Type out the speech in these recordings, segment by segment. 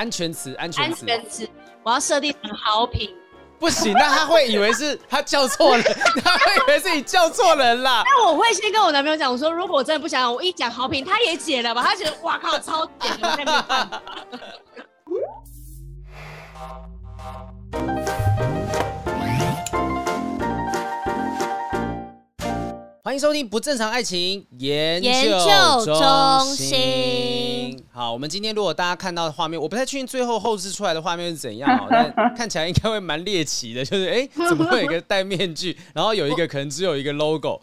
安全词，安全词，安全词，我要设定成好评。不行，那他会以为是 他叫错了，他会以为是你叫错人啦。那我会先跟我男朋友讲，我说如果我真的不想，我一讲好评，他也解了吧？他觉得哇靠，超解了，没办法。欢迎收听不正常爱情研究中心。好，我们今天如果大家看到的画面，我不太确定最后后置出来的画面是怎样哦，但看起来应该会蛮猎奇的，就是哎，怎么会有一个戴面具，然后有一个可能只有一个 logo。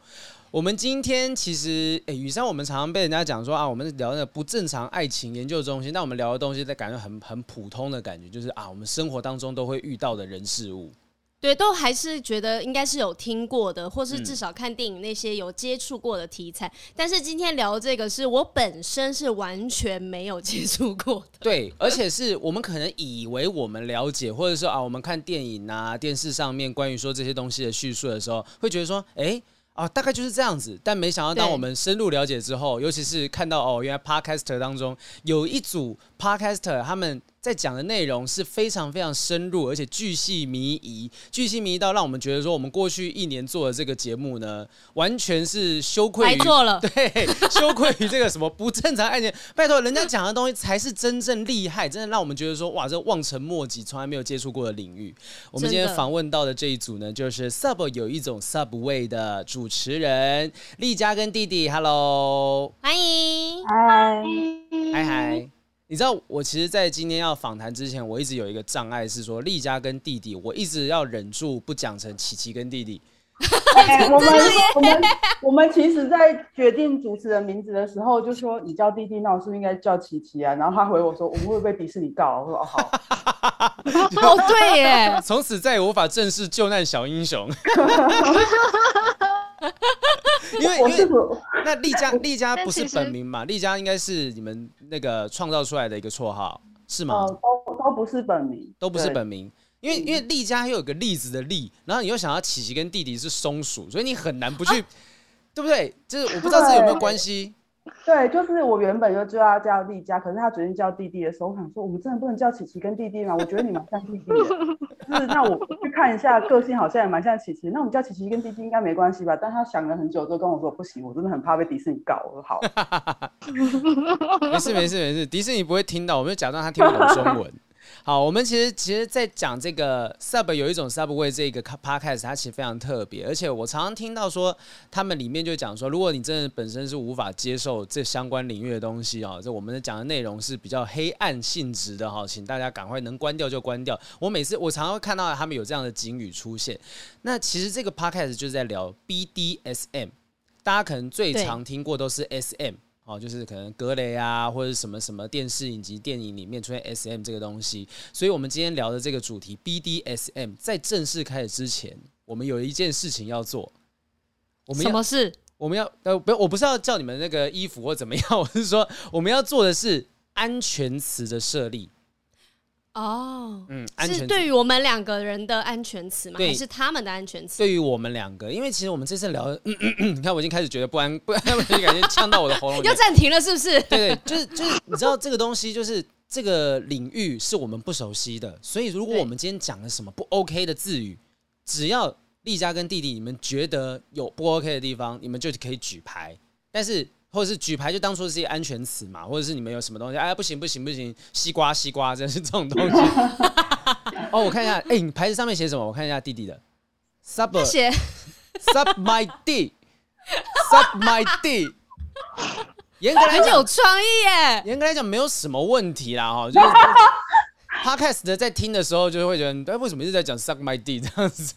我们今天其实，哎，宇珊，我们常常被人家讲说啊，我们聊的不正常爱情研究中心，但我们聊的东西，在感觉很很普通的感觉，就是啊，我们生活当中都会遇到的人事物。对，都还是觉得应该是有听过的，或是至少看电影那些有接触过的题材。嗯、但是今天聊这个，是我本身是完全没有接触过的。对，而且是我们可能以为我们了解，或者说啊，我们看电影啊、电视上面关于说这些东西的叙述的时候，会觉得说，哎，啊，大概就是这样子。但没想到，当我们深入了解之后，尤其是看到哦，原来 Podcaster 当中有一组 Podcaster 他们。在讲的内容是非常非常深入，而且巨细靡遗，巨细靡遗到让我们觉得说，我们过去一年做的这个节目呢，完全是羞愧于做了，对，羞愧于这个什么不正常案件。拜托，人家讲的东西才是真正厉害，真的让我们觉得说，哇，这望尘莫及，从来没有接触过的领域。我们今天访问到的这一组呢，就是 Sub 有一种 Subway 的主持人丽佳跟弟弟，Hello，欢迎，嗨，嗨嗨。你知道我其实，在今天要访谈之前，我一直有一个障碍，是说丽佳跟弟弟，我一直要忍住不讲成琪琪跟弟弟。欸、我们我们我们其实，在决定主持人名字的时候，就说你叫弟弟，那我是不是应该叫琪琪啊？然后他回我说，我们会不会被迪士尼告？我说哦好。哦对耶，从此再也无法正视救难小英雄。因为因为那丽佳丽佳不是本名嘛？丽佳应该是你们那个创造出来的一个绰号是吗？哦，都都不是本名，都不是本名。因为因为丽佳又有个栗子的栗，然后你又想要琪琪跟弟弟是松鼠，所以你很难不去，啊、对不对？就是我不知道这有没有关系。对，就是我原本就就要叫丽佳，可是他决定叫弟弟的时候，我想说，我们真的不能叫琪琪跟弟弟吗？我觉得你蛮像弟弟的，就是那我去看一下，个性好像也蛮像琪琪，那我们叫琪琪跟弟弟应该没关系吧？但他想了很久，之后跟我说不行，我真的很怕被迪士尼告。我说好，没事没事没事，迪士尼不会听到，我们就假装他听不懂中文。好，我们其实其实，在讲这个 Sub 有一种 Subway 这个 Podcast，它其实非常特别，而且我常常听到说，他们里面就讲说，如果你真的本身是无法接受这相关领域的东西啊，这我们讲的内容是比较黑暗性质的哈，请大家赶快能关掉就关掉。我每次我常常会看到他们有这样的警语出现。那其实这个 Podcast 就是在聊 BDSM，大家可能最常听过都是 SM。哦，就是可能格雷啊，或者什么什么电视影及、电影里面出现 SM 这个东西，所以我们今天聊的这个主题 BDSM，在正式开始之前，我们有一件事情要做。我们什么事？我们要呃不，我不是要叫你们那个衣服或怎么样，我是说我们要做的是安全词的设立。哦，嗯，是对于我们两个人的安全词吗？对还是他们的安全词？对于我们两个，因为其实我们这次聊，嗯嗯嗯，你看我已经开始觉得不安，不安，我就感觉呛到我的喉咙，要暂停了，是不是？对对，就是就是，你知道这个东西，就是这个领域是我们不熟悉的，所以如果我们今天讲了什么不 OK 的字语，只要丽佳跟弟弟你们觉得有不 OK 的地方，你们就可以举牌，但是。或者是举牌就当做是一些安全词嘛，或者是你们有什么东西，哎，不行不行不行，西瓜西瓜，真是这种东西。哦，我看一下，哎，你牌子上面写什么？我看一下弟弟的，sub，写，sub my d，sub my d。严格来讲有创意耶，严格来讲没有什么问题啦，哈，就是 podcast 的在听的时候就会觉得，哎，为什么一直在讲 suck my d 这样子？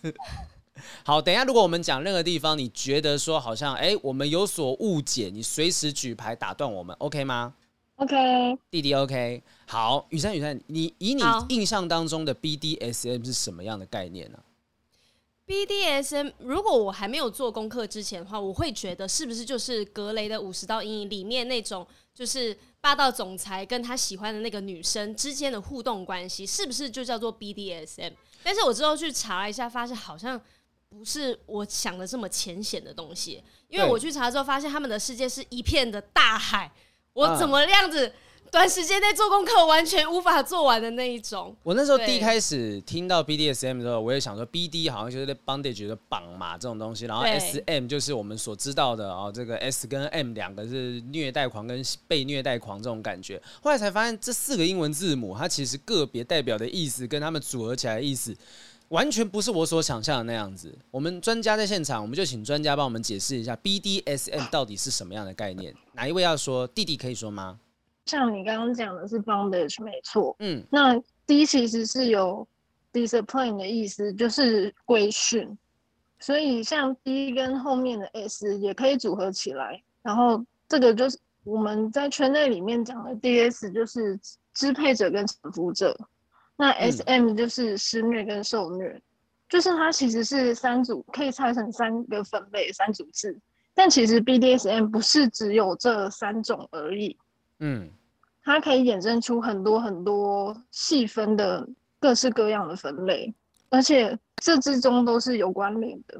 好，等一下，如果我们讲任何地方，你觉得说好像哎，我们有所误解，你随时举牌打断我们，OK 吗？OK，弟弟 OK。好，雨珊雨珊，你以你印象当中的 BDSM 是什么样的概念呢？BDSM，如果我还没有做功课之前的话，我会觉得是不是就是格雷的五十道阴影里面那种，就是霸道总裁跟他喜欢的那个女生之间的互动关系，是不是就叫做 BDSM？但是我之后去查了一下，发现好像。不是我想的这么浅显的东西，因为我去查之后发现他们的世界是一片的大海，我怎么样子短时间内做功课完全无法做完的那一种。我那时候第一开始听到 BDSM 的时候，我也想说 BD 好像就是 bondage 的绑嘛这种东西，然后 SM 就是我们所知道的哦，这个 S 跟 M 两个是虐待狂跟被虐待狂这种感觉。后来才发现这四个英文字母，它其实个别代表的意思跟他们组合起来的意思，完全不是我所想象的那样子。我们专家在现场，我们就请专家帮我们解释一下 BDSM 到底是什么样的概念。哪一位要说？弟弟可以说吗？像你刚刚讲的是 bondage 没错，嗯，那 D 其实是有 discipline 的意思，就是规训，所以像 D 跟后面的 S 也可以组合起来，然后这个就是我们在圈内里面讲的 DS 就是支配者跟臣服者，那 SM 就是施虐跟受虐，嗯、就是它其实是三组，可以拆成三个分类三组制，但其实 BDSM 不是只有这三种而已，嗯。它可以衍生出很多很多细分的各式各样的分类，而且这之中都是有关联的。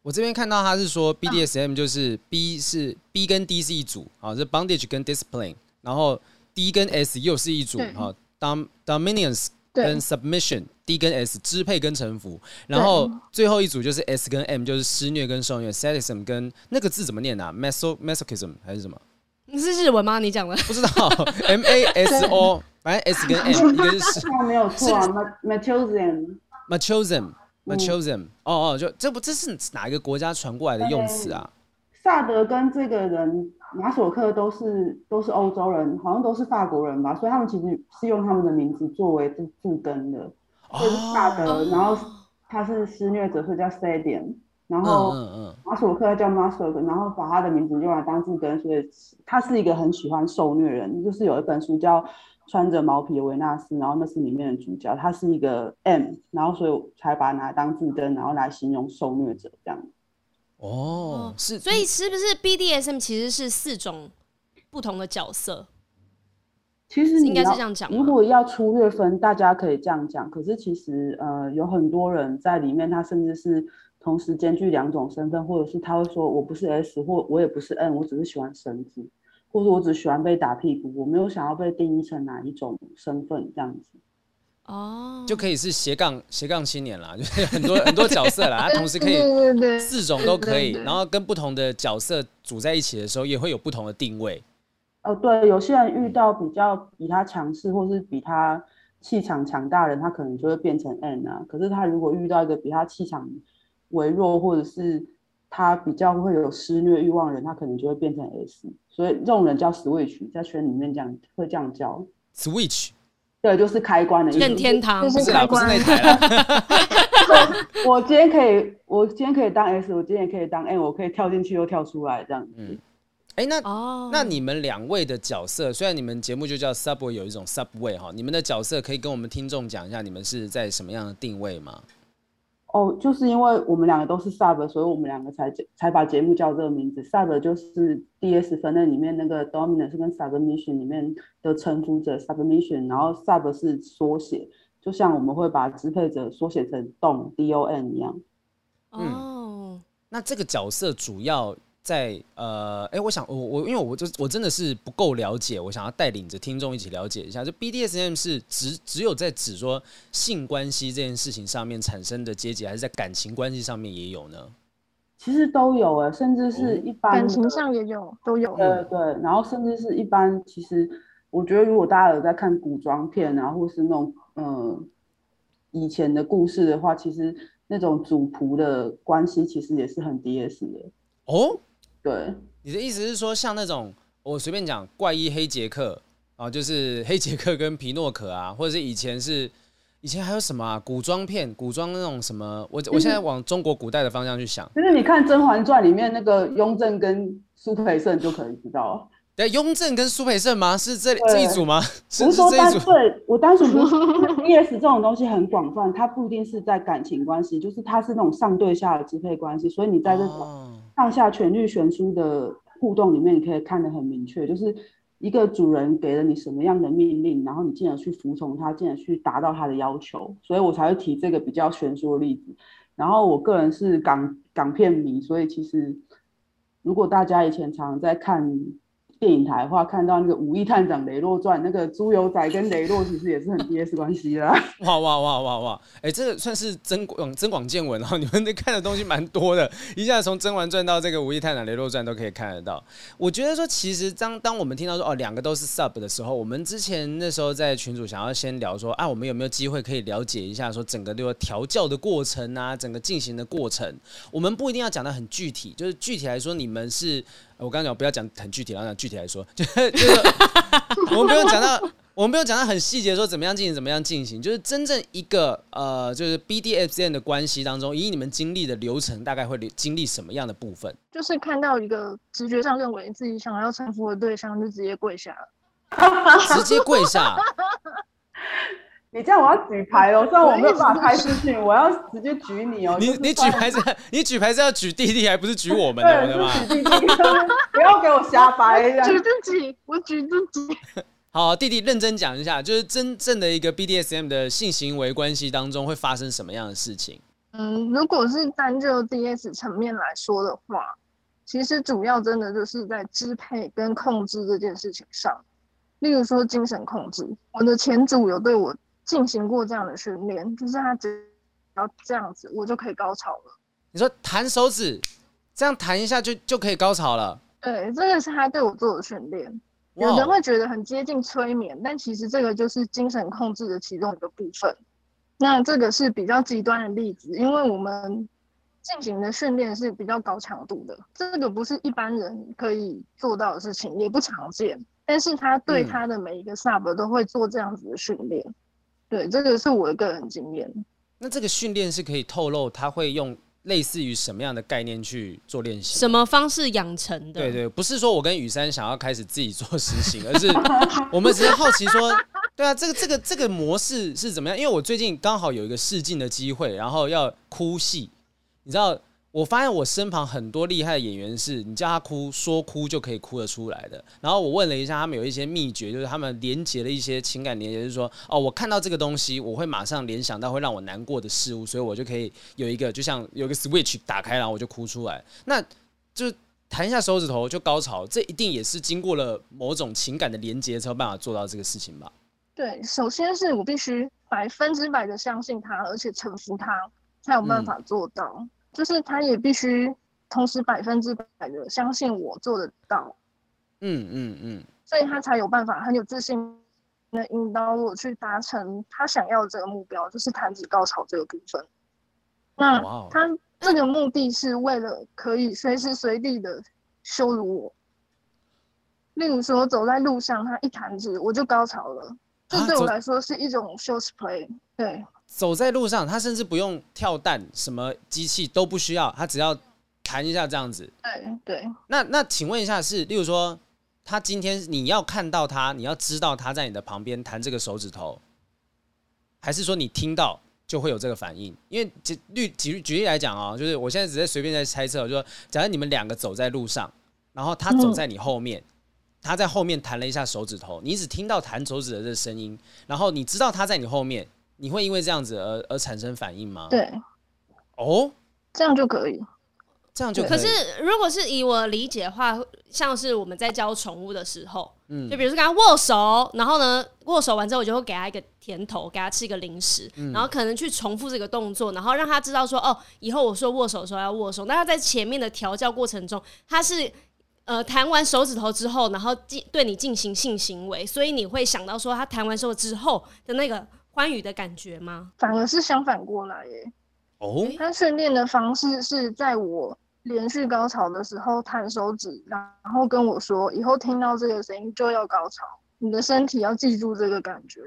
我这边看到他是说 BDSM 就是 B 是 B 跟 D 是一组啊，是 Bondage 跟 Discipline，然后 D 跟 S 又是一组啊，Dom Dominance 跟 Submission，D 跟 S 支配跟臣服，然后最后一组就是 S 跟 M 就是施虐跟受虐，Sadism 跟那个字怎么念啊？maso masochism 还是什么？你 是日文吗？你讲的。不知道，M A S O，反正 S 跟 M 一个是 没有错啊，Machism，Machism，Machism，哦哦，就这不这是哪一个国家传过来的用词啊？萨德跟这个人马索克都是都是欧洲人，好像都是法国人吧，所以他们其实是用他们的名字作为字字根的，就是萨德，然后他是施虐者，所以叫 Sadian。然后马索克叫马索克，然后把他的名字用来当字根，所以他是一个很喜欢受虐人。就是有一本书叫《穿着毛皮的维纳斯》，然后那是里面的主角，他是一个 M，然后所以才把它拿来当字根，然后来形容受虐者这样。哦，是，所以是不是 BDSM 其实是四种不同的角色？其实应该是这样讲。如果要粗略分，大家可以这样讲。可是其实呃，有很多人在里面，他甚至是。同时兼具两种身份，或者是他会说我不是 S，或我也不是 N，我只是喜欢绳子，或者我只喜欢被打屁股，我没有想要被定义成哪一种身份这样子。哦，就可以是斜杠斜杠青年啦，就是很多很多角色啦，他同时可以四种都可以，然后跟不同的角色组在一起的时候，也会有不同的定位。哦，对，有些人遇到比较比他强势，或是比他气场强大的人，他可能就会变成 N 啊。可是他如果遇到一个比他气场微弱，或者是他比较会有施虐欲望的人，他可能就会变成 S，所以这种人叫 Switch，在圈里面这样会这样叫 Switch，对，就是开关的意思。任天堂就是啦，不是那台 我今天可以，我今天可以当 S，我今天也可以当 N，我可以跳进去又跳出来这样子。嗯，哎、欸，那哦，那你们两位的角色，虽然你们节目就叫 Subway，有一种 Subway 哈，你们的角色可以跟我们听众讲一下，你们是在什么样的定位吗？哦，就是因为我们两个都是 sub，所以我们两个才才把节目叫这个名字。sub 就是 DS 分类里面那个 dominance 跟 submission 里面的臣服者 submission，然后 sub 是缩写，就像我们会把支配者缩写成 dom D O N 一样。嗯，哦，那这个角色主要。在呃，哎、欸，我想我我因为我就我真的是不够了解，我想要带领着听众一起了解一下。就 BDSM 是只只有在指说性关系这件事情上面产生的阶级，还是在感情关系上面也有呢？其实都有哎，甚至是一般感情上也有都有。对对，然后甚至是一般，其实我觉得如果大家有在看古装片啊，或是那种嗯、呃、以前的故事的话，其实那种主仆的关系其实也是很 DS 的哦。对，你的意思是说，像那种我随便讲怪医黑杰克啊，就是 黑杰克跟皮诺可啊，或者是以前是以前还有什么啊？古装片、古装那种什么？我我现在往中国古代的方向去想，就是你看《甄嬛传》里面那个雍正跟苏培盛就可以知道了。对，雍正跟苏培盛吗？是这这一组吗？是不是说单对，我单纯不是 BDS 这种东西很广泛，它不一定是在感情关系，就是它是那种上对下的支配关系，所以你在这种上下权力悬殊的互动里面，你可以看得很明确，就是一个主人给了你什么样的命令，然后你进而去服从他，进而去达到他的要求，所以我才会提这个比较悬殊的例子。然后我个人是港港片迷，所以其实如果大家以前常常在看。电影台的话，看到那个《五亿探长雷洛传》，那个猪油仔跟雷洛其实也是很 DS 关系啦。哇哇哇哇哇！哎、欸，这个算是增广增广见闻哦。你们看的东西蛮多的，一下从《甄嬛传》到这个《五亿探长雷洛传》都可以看得到。我觉得说，其实当当我们听到说哦，两个都是 sub 的时候，我们之前那时候在群组想要先聊说啊，我们有没有机会可以了解一下说整个这个调教的过程啊，整个进行的过程，我们不一定要讲得很具体，就是具体来说，你们是。我刚刚讲不要讲很具体，然后讲具体来说，就是就是我们不用讲到，我们不用讲到很细节，说怎么样进行，怎么样进行，就是真正一个呃，就是 BDSN 的关系当中，以你们经历的流程，大概会经历什么样的部分？就是看到一个直觉上认为自己想要臣服的对象，就直接跪下了，直接跪下。你这样我要举牌哦，虽然我没有办法开视讯，我要直接举你哦。你你举牌是，你举牌是要举弟弟，还不是举我们的？对吗？举弟弟，不要给我瞎掰。举自己，我举自己。好，弟弟认真讲一下，就是真正的一个 BDSM 的性行为关系当中会发生什么样的事情？嗯，如果是单就 DS 层面来说的话，其实主要真的就是在支配跟控制这件事情上。例如说精神控制，我的前主有对我。进行过这样的训练，就是他只要这样子，我就可以高潮了。你说弹手指，这样弹一下就就可以高潮了？对，这个是他对我做的训练。有人会觉得很接近催眠，但其实这个就是精神控制的其中一个部分。那这个是比较极端的例子，因为我们进行的训练是比较高强度的，这个不是一般人可以做到的事情，也不常见。但是他对他的每一个 sub 都会做这样子的训练。嗯对，这个是我的个人经验。那这个训练是可以透露，他会用类似于什么样的概念去做练习？什么方式养成的？对对，不是说我跟雨珊想要开始自己做实行，而是我们只是好奇说，对啊，这个这个这个模式是怎么样？因为我最近刚好有一个试镜的机会，然后要哭戏，你知道。我发现我身旁很多厉害的演员是，你叫他哭，说哭就可以哭得出来的。然后我问了一下，他们有一些秘诀，就是他们连接了一些情感连接，就是说，哦，我看到这个东西，我会马上联想到会让我难过的事物，所以我就可以有一个，就像有一个 switch 打开，然后我就哭出来。那就弹一下手指头就高潮，这一定也是经过了某种情感的连接才有办法做到这个事情吧？对，首先是我必须百分之百的相信他，而且臣服他，才有办法做到。嗯就是他也必须同时百分之百的相信我做得到，嗯嗯嗯，所以他才有办法很有自信的引导我去达成他想要的这个目标，就是弹指高潮这个部分。那他这个目的是为了可以随时随地的羞辱我，例如说走在路上，他一弹指我就高潮了，这对我来说是一种 show play，对。走在路上，他甚至不用跳弹，什么机器都不需要，他只要弹一下这样子。对对。那那请问一下是，是例如说，他今天你要看到他，你要知道他在你的旁边弹这个手指头，还是说你听到就会有这个反应？因为举举举举例来讲啊，就是我现在只是随便在猜测，就说假如你们两个走在路上，然后他走在你后面，嗯、他在后面弹了一下手指头，你只听到弹手指的这个声音，然后你知道他在你后面。你会因为这样子而而产生反应吗？对，哦，这样就可以，这样就可以。可是如果是以我理解的话，像是我们在教宠物的时候，嗯，就比如说跟他握手，然后呢，握手完之后，我就会给他一个甜头，给他吃一个零食，嗯，然后可能去重复这个动作，然后让他知道说，哦，以后我说握手的时候要握手。那他在前面的调教过程中，他是呃弹完手指头之后，然后进对你进行性行为，所以你会想到说，他弹完手之后的那个。欢愉的感觉吗？反而是相反过来耶。哦，他训练的方式是在我连续高潮的时候弹手指，然后跟我说，以后听到这个声音就要高潮，你的身体要记住这个感觉。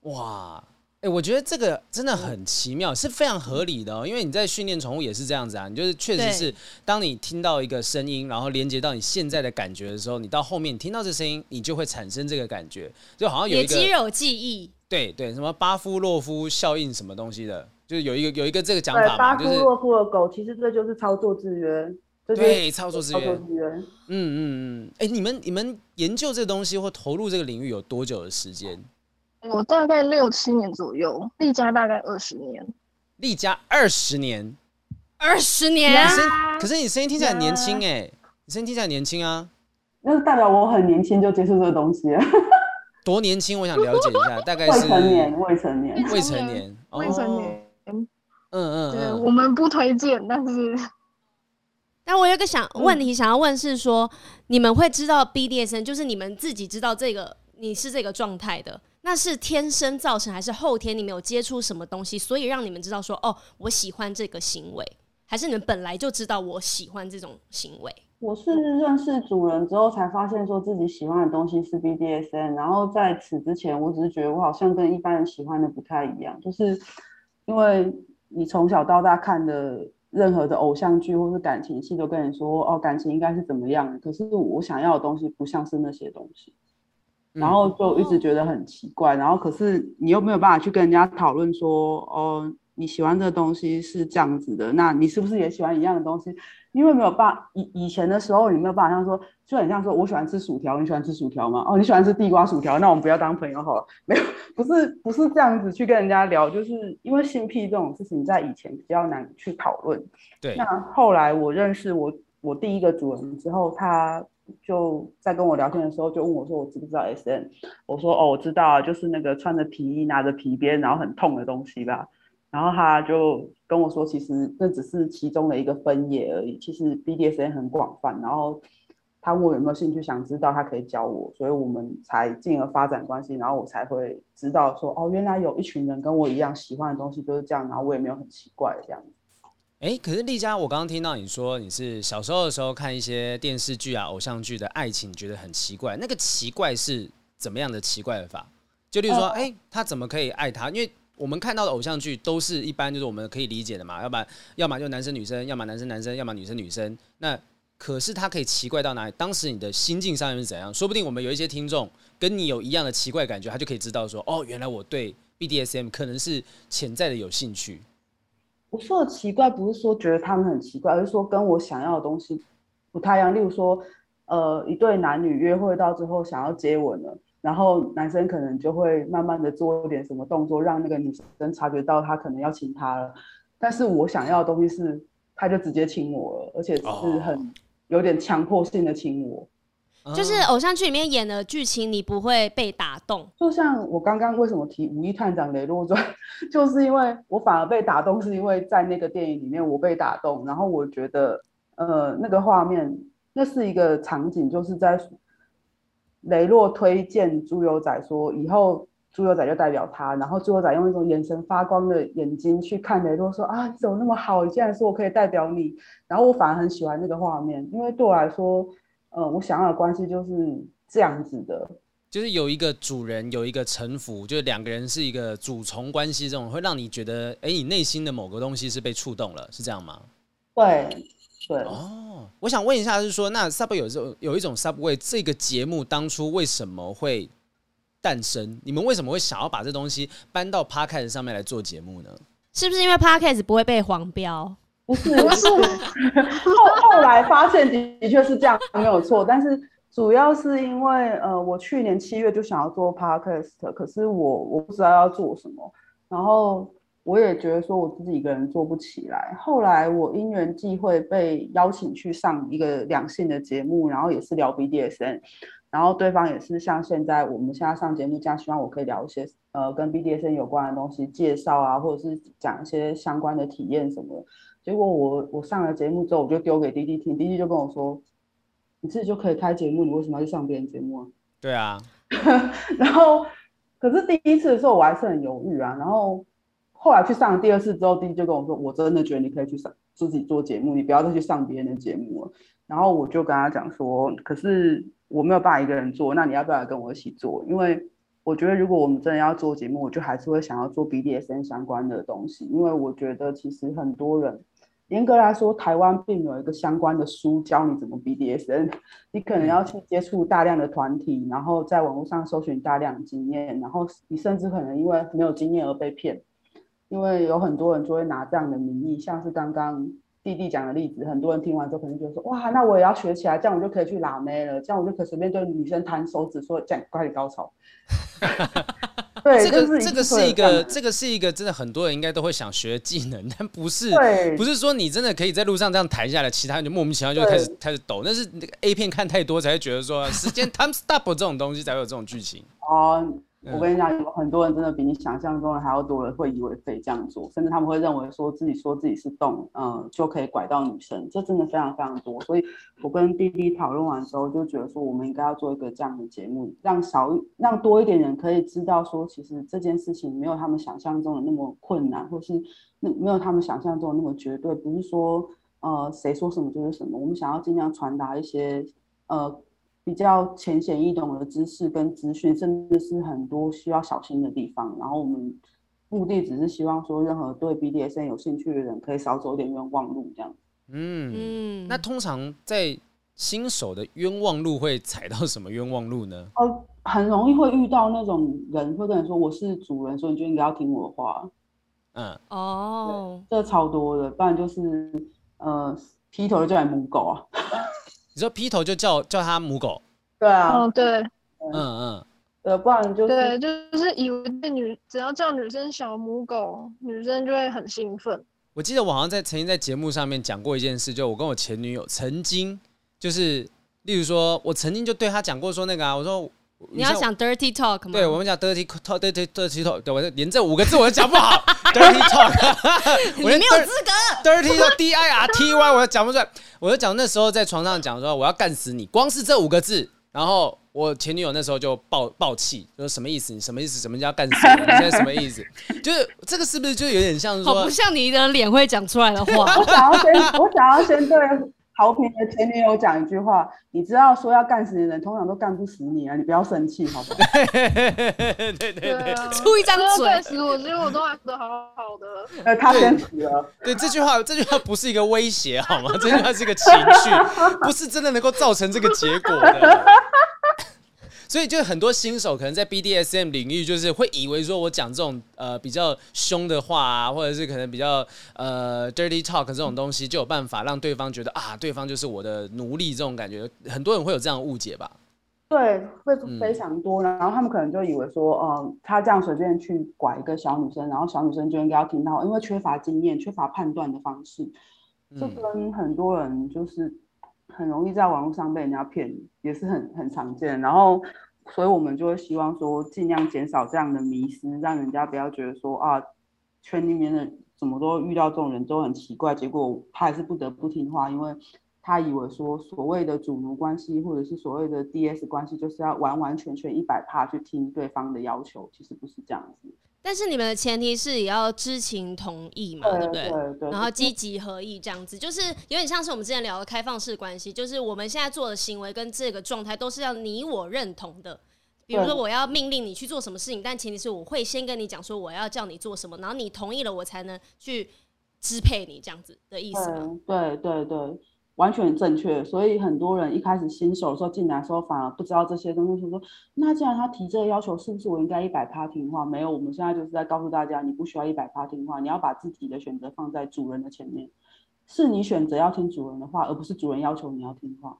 哇，哎、欸，我觉得这个真的很奇妙，是非常合理的哦。因为你在训练宠物也是这样子啊，你就是确实是，当你听到一个声音，然后连接到你现在的感觉的时候，你到后面你听到这声音，你就会产生这个感觉，就好像有一个肌肉记忆。对对，什么巴夫洛夫效应什么东西的，就是有一个有一个这个讲法嘛，就是巴夫洛夫的狗，其实这就是操作制约。对，操作制约。嗯嗯嗯，哎，你们你们研究这个东西或投入这个领域有多久的时间？我大概六七年左右，立家大概二十年。立家二十年，二十年。可是你声音听起来很年轻哎，你声音听起来很年轻啊。那是代表我很年轻就接触这个东西了。多年轻？我想了解一下，大概是未成年，未成年，未成年，未成年。嗯嗯，对，我们不推荐，但是，但我有个想问题想要问是说，你们会知道 BDSM，就是你们自己知道这个你是这个状态的，那是天生造成还是后天你们有接触什么东西，所以让你们知道说，哦，我喜欢这个行为，还是你们本来就知道我喜欢这种行为？我是认识主人之后才发现说自己喜欢的东西是 BDSN 然后在此之前，我只是觉得我好像跟一般人喜欢的不太一样，就是因为你从小到大看的任何的偶像剧或是感情戏都跟你说哦，感情应该是怎么样，可是我想要的东西不像是那些东西，然后就一直觉得很奇怪，然后可是你又没有办法去跟人家讨论说哦。你喜欢这个东西是这样子的，那你是不是也喜欢一样的东西？因为没有办法，以以前的时候你没有办法像说，就很像说，我喜欢吃薯条，你喜欢吃薯条吗？哦，你喜欢吃地瓜薯条，那我们不要当朋友好了。没有，不是不是这样子去跟人家聊，就是因为性癖这种事情在以前比较难去讨论。对。那后来我认识我我第一个主人之后，他就在跟我聊天的时候就问我说，我知不知道 S N？我说哦，我知道啊，就是那个穿着皮衣拿着皮鞭然后很痛的东西吧。然后他就跟我说，其实那只是其中的一个分野而已。其实 BDSM 很广泛。然后他问我有没有兴趣，想知道他可以教我，所以我们才进而发展关系。然后我才会知道说，哦，原来有一群人跟我一样喜欢的东西就是这样。然后我也没有很奇怪这样。哎，可是丽佳，我刚刚听到你说你是小时候的时候看一些电视剧啊、偶像剧的爱情，觉得很奇怪。那个奇怪是怎么样的奇怪的法？就例如说，哎、呃，他怎么可以爱他？因为我们看到的偶像剧都是一般就是我们可以理解的嘛，要不然要么就男生女生，要么男生男生，要么女生女生。那可是他可以奇怪到哪里？当时你的心境上面是怎样？说不定我们有一些听众跟你有一样的奇怪感觉，他就可以知道说，哦，原来我对 BDSM 可能是潜在的有兴趣。我说的奇怪不是说觉得他们很奇怪，而是说跟我想要的东西不太一样。例如说，呃，一对男女约会到之后想要接吻了。然后男生可能就会慢慢的做一点什么动作，让那个女生察觉到他可能要亲她了。但是我想要的东西是，他就直接亲我了，而且是很有点强迫性的亲我。就是偶像剧里面演的剧情，你不会被打动。就像我刚刚为什么提《五亿探长雷洛传》，就是因为我反而被打动，是因为在那个电影里面我被打动，然后我觉得呃那个画面，那是一个场景，就是在。雷洛推荐猪油仔说：“以后猪油仔就代表他。”然后猪油仔用一种眼神发光的眼睛去看雷洛，说：“啊，你怎么那么好？你竟然说我可以代表你。”然后我反而很喜欢这个画面，因为对我来说，呃，我想要的关系就是这样子的，就是有一个主人，有一个臣服，就是两个人是一个主从关系，这种会让你觉得，哎，你内心的某个东西是被触动了，是这样吗？对。对哦，我想问一下，是说那 Subway 有这种有一种 Subway 这个节目当初为什么会诞生？你们为什么会想要把这东西搬到 Podcast 上面来做节目呢？是不是因为 Podcast 不会被黄标？不是，不是。后后来发现的的确是这样，没有错。但是主要是因为呃，我去年七月就想要做 Podcast，可是我我不知道要做什么，然后。我也觉得说我自己一个人做不起来。后来我因缘际会被邀请去上一个两性的节目，然后也是聊 BDSN，然后对方也是像现在我们现在上节目这样，希望我可以聊一些呃跟 BDSN 有关的东西，介绍啊，或者是讲一些相关的体验什么的。结果我我上了节目之后，我就丢给滴滴听，滴滴就跟我说：“你自己就可以开节目，你为什么要去上别人节目啊？”对啊，然后可是第一次的时候我还是很犹豫啊，然后。后来去上了第二次之后，弟弟就跟我说：“我真的觉得你可以去上自己做节目，你不要再去上别人的节目了。”然后我就跟他讲说：“可是我没有办法一个人做，那你要不要跟我一起做？因为我觉得如果我们真的要做节目，我就还是会想要做 BDSN 相关的东西，因为我觉得其实很多人，严格来说，台湾并没有一个相关的书教你怎么 BDSN，你可能要去接触大量的团体，然后在网络上搜寻大量的经验，然后你甚至可能因为没有经验而被骗。”因为有很多人就会拿这样的名义，像是刚刚弟弟讲的例子，很多人听完之后可能就说：“哇，那我也要学起来，这样我就可以去拉妹了，这样我就可以随便对女生弹手指说，这样快点高潮。”对，这个是这个是一个这个是一个真的很多人应该都会想学的技能，但不是不是说你真的可以在路上这样弹下来，其他人就莫名其妙就开始开始抖。那是那个 A 片看太多才会觉得说时间 time stop 这种东西才会有这种剧情哦。我跟你讲，有很多人真的比你想象中的还要多人会以为可以这样做，甚至他们会认为说自己说自己是动，嗯，就可以拐到女生，这真的非常非常多。所以我跟弟弟讨论完之后，就觉得说我们应该要做一个这样的节目，让少让多一点人可以知道说，其实这件事情没有他们想象中的那么困难，或是那没有他们想象中的那么绝对，不是说呃谁说什么就是什么。我们想要尽量传达一些呃。比较浅显易懂的知识跟资讯，甚至是很多需要小心的地方。然后我们目的只是希望说，任何对 BDSN 有兴趣的人可以少走点冤枉路，这样。嗯嗯。那通常在新手的冤枉路会踩到什么冤枉路呢？哦，很容易会遇到那种人会跟你说：“我是主人，所以你就应该要听我的话。”嗯哦，这超多的，不然就是呃劈头就来母狗啊。你说劈头就叫叫他母狗，对啊，嗯对，嗯嗯，呃，不然就是对，就是以为女只要叫女生小母狗，女生就会很兴奋。我记得我好像在曾经在节目上面讲过一件事，就我跟我前女友曾经就是，例如说我曾经就对她讲过说那个啊，我说。你要讲 dirty talk 吗？对，我们讲 dirty talk，dirty dirty talk，对，我连这五个字我都讲不好，dirty talk，你没有资格，dirty talk D I R T Y，我都讲不出来。我就讲那时候在床上讲说我要干死你，光是这五个字，然后我前女友那时候就爆爆气，就说什么意思？你什么意思？什么叫干死你？你现在什么意思？就是这个是不是就有点像说，好不像你的脸会讲出来的话？我想要先，我想要先对。好评的前女友讲一句话，你知道说要干死你的人，通常都干不死你啊！你不要生气，好不好？对对对，出一张嘴干死我，其实我都还活得好好的。呃，他先死了。对，这句话，这句话不是一个威胁，好吗？这句话是一个情绪，不是真的能够造成这个结果的。所以，就很多新手可能在 BDSM 领域，就是会以为说我讲这种呃比较凶的话啊，或者是可能比较呃 dirty talk 这种东西，就有办法让对方觉得啊，对方就是我的奴隶这种感觉。很多人会有这样的误解吧？对，会非常多。然后他们可能就以为说，呃，他这样随便去拐一个小女生，然后小女生就应该要听到，因为缺乏经验、缺乏判断的方式，这跟很多人就是。很容易在网络上被人家骗，也是很很常见。然后，所以我们就会希望说，尽量减少这样的迷失，让人家不要觉得说啊，圈里面的怎么都遇到这种人都很奇怪。结果他还是不得不听话，因为他以为说所谓的主奴关系或者是所谓的 DS 关系，就是要完完全全一百趴去听对方的要求，其实不是这样子。但是你们的前提是也要知情同意嘛，对不对？对对对，然后积极合意这样子，就是有点像是我们之前聊的开放式关系，就是我们现在做的行为跟这个状态都是要你我认同的。比如说我要命令你去做什么事情，但前提是我会先跟你讲说我要叫你做什么，然后你同意了，我才能去支配你这样子的意思吗？对对对。完全正确，所以很多人一开始新手的时候进来的时候，反而不知道这些东西，就说那既然他提这个要求，是不是我应该一百趴听话？没有，我们现在就是在告诉大家，你不需要一百趴听话，你要把自己的选择放在主人的前面，是你选择要听主人的话，而不是主人要求你要听话。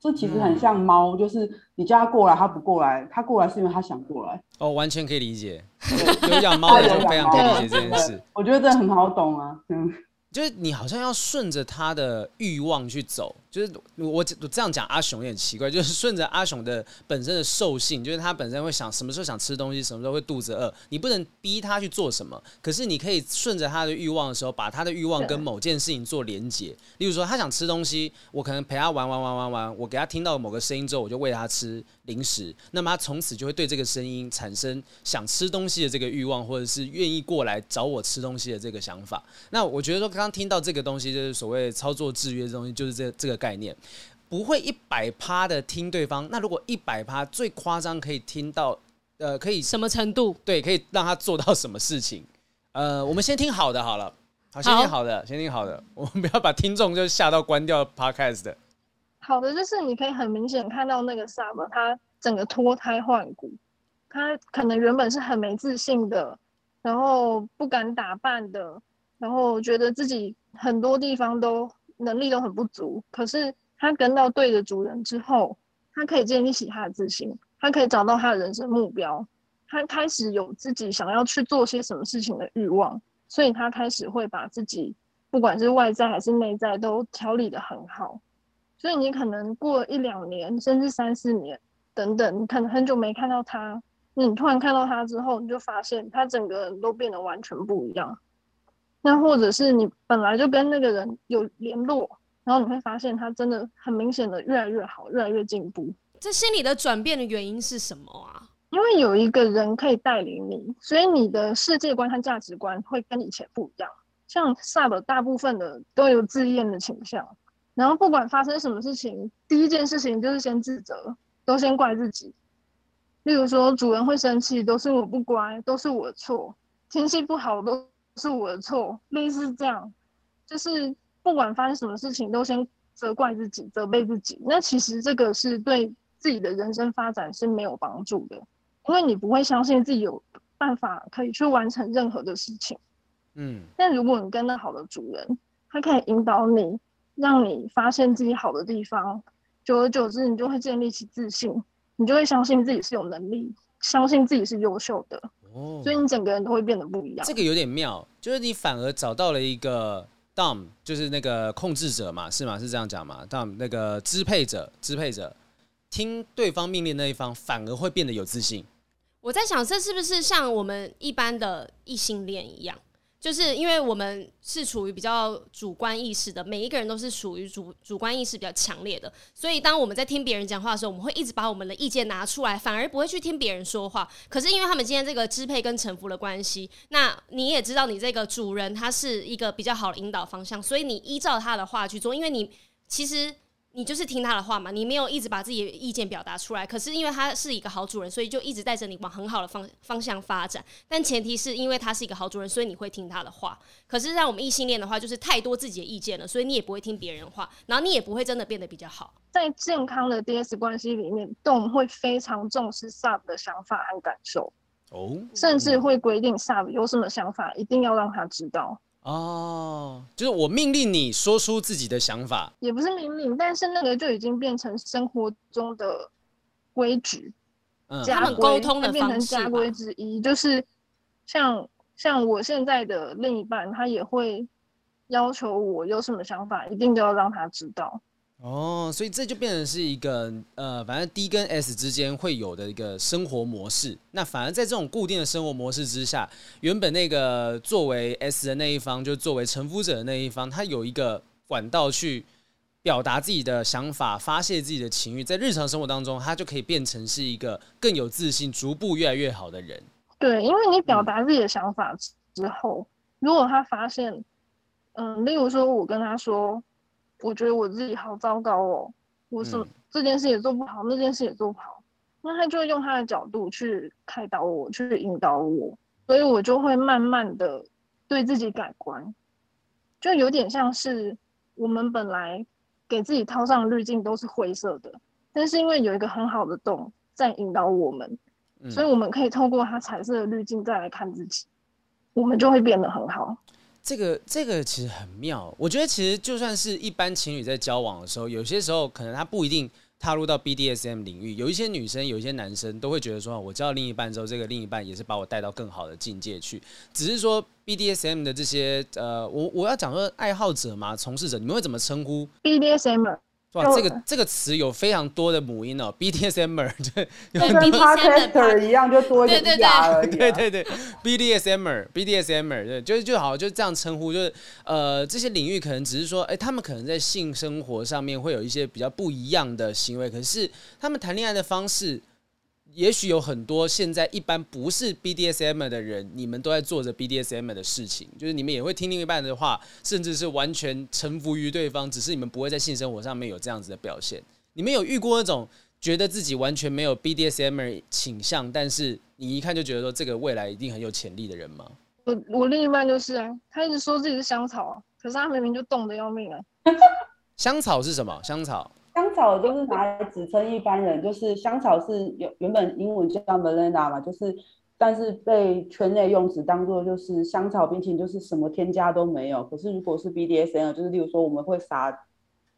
这其实很像猫，嗯、就是你叫它过来，它不过来，它过来是因为它想过来。哦，完全可以理解，有养猫的就非常可以理解这件事。我觉得这很好懂啊，嗯。就是你好像要顺着他的欲望去走，就是我我这样讲阿雄也很奇怪，就是顺着阿雄的本身的兽性，就是他本身会想什么时候想吃东西，什么时候会肚子饿，你不能逼他去做什么，可是你可以顺着他的欲望的时候，把他的欲望跟某件事情做连结。例如说他想吃东西，我可能陪他玩玩玩玩玩，我给他听到某个声音之后，我就喂他吃零食，那么他从此就会对这个声音产生想吃东西的这个欲望，或者是愿意过来找我吃东西的这个想法。那我觉得说刚刚听到这个东西，就是所谓操作制约的东西，就是这这个概念，不会一百趴的听对方。那如果一百趴最夸张可以听到，呃，可以什么程度？对，可以让他做到什么事情？呃，我们先听好的好了，好，先听好的，好先听好的，我们不要把听众就吓到关掉 Podcast 的。好的，就是你可以很明显看到那个 Sub，他整个脱胎换骨，他可能原本是很没自信的，然后不敢打扮的，然后觉得自己很多地方都能力都很不足。可是他跟到对的主人之后，他可以建立起他的自信，他可以找到他的人生目标，他开始有自己想要去做些什么事情的欲望，所以他开始会把自己不管是外在还是内在都调理得很好。所以你可能过一两年，甚至三四年等等，你可能很久没看到他，你突然看到他之后，你就发现他整个人都变得完全不一样。那或者是你本来就跟那个人有联络，然后你会发现他真的很明显的越来越好，越来越进步。这心理的转变的原因是什么啊？因为有一个人可以带领你，所以你的世界观和价值观会跟以前不一样。像 Sub 大部分的都有自恋的倾向，然后不管发生什么事情，第一件事情就是先自责，都先怪自己。例如说主人会生气，都是我不乖，都是我的错；天气不好，都是我的错。类似这样，就是不管发生什么事情，都先责怪自己，责备自己。那其实这个是对自己的人生发展是没有帮助的。因为你不会相信自己有办法可以去完成任何的事情，嗯，但如果你跟那好的主人，他可以引导你，让你发现自己好的地方，久而久之，你就会建立起自信，你就会相信自己是有能力，相信自己是优秀的，哦，所以你整个人都会变得不一样。这个有点妙，就是你反而找到了一个 Dom，就是那个控制者嘛，是吗？是这样讲吗？Dom 那个支配者，支配者，听对方命令那一方，反而会变得有自信。我在想，这是不是像我们一般的异性恋一样？就是因为我们是处于比较主观意识的，每一个人都是属于主主观意识比较强烈的，所以当我们在听别人讲话的时候，我们会一直把我们的意见拿出来，反而不会去听别人说话。可是因为他们今天这个支配跟臣服的关系，那你也知道，你这个主人他是一个比较好的引导方向，所以你依照他的话去做，因为你其实。你就是听他的话嘛，你没有一直把自己的意见表达出来。可是因为他是一个好主人，所以就一直带着你往很好的方方向发展。但前提是因为他是一个好主人，所以你会听他的话。可是让我们异性恋的话，就是太多自己的意见了，所以你也不会听别人的话，然后你也不会真的变得比较好。在健康的 DS 关系里面，Dom 会非常重视 Sub 的想法和感受，哦，甚至会规定 Sub 有什么想法，一定要让他知道。哦，就是我命令你说出自己的想法，也不是命令，但是那个就已经变成生活中的规矩，嗯，他们沟通的变成家规之一，就是像像我现在的另一半，他也会要求我有什么想法，一定都要让他知道。哦，所以这就变成是一个呃，反正 D 跟 S 之间会有的一个生活模式。那反而在这种固定的生活模式之下，原本那个作为 S 的那一方，就作为臣服者的那一方，他有一个管道去表达自己的想法，发泄自己的情欲，在日常生活当中，他就可以变成是一个更有自信、逐步越来越好的人。对，因为你表达自己的想法之后，嗯、如果他发现，嗯，例如说我跟他说。我觉得我自己好糟糕哦，我什么这件事也做不好，那件事也做不好，那他就会用他的角度去开导我，去引导我，所以我就会慢慢的对自己改观，就有点像是我们本来给自己套上滤镜都是灰色的，但是因为有一个很好的洞在引导我们，所以我们可以透过它彩色的滤镜再来看自己，我们就会变得很好。这个这个其实很妙，我觉得其实就算是一般情侣在交往的时候，有些时候可能他不一定踏入到 BDSM 领域，有一些女生，有一些男生都会觉得说，我交到另一半之后，这个另一半也是把我带到更好的境界去，只是说 BDSM 的这些呃，我我要讲说爱好者嘛，从事者，你们会怎么称呼 BDSM？哇，这个这个词有非常多的母音哦，BDSMer 就跟 Podcaster 一样，就多一个牙而已。对对对，BDSMer，BDSMer，对，就是就好，就这样称呼，就是呃，这些领域可能只是说，哎，他们可能在性生活上面会有一些比较不一样的行为，可是他们谈恋爱的方式。也许有很多现在一般不是 BDSM 的人，你们都在做着 BDSM 的事情，就是你们也会听另一半的话，甚至是完全臣服于对方，只是你们不会在性生活上面有这样子的表现。你们有遇过那种觉得自己完全没有 BDSM 倾向，但是你一看就觉得说这个未来一定很有潜力的人吗？我我另一半就是啊，他一直说自己是香草，可是他明明就冻得要命啊。香草是什么？香草。香草就是拿来指称一般人，就是香草是原原本英文叫 Melena 嘛，就是但是被圈内用词当做就是香草冰淇淋，就是什么添加都没有。可是如果是 BDSM，就是例如说我们会撒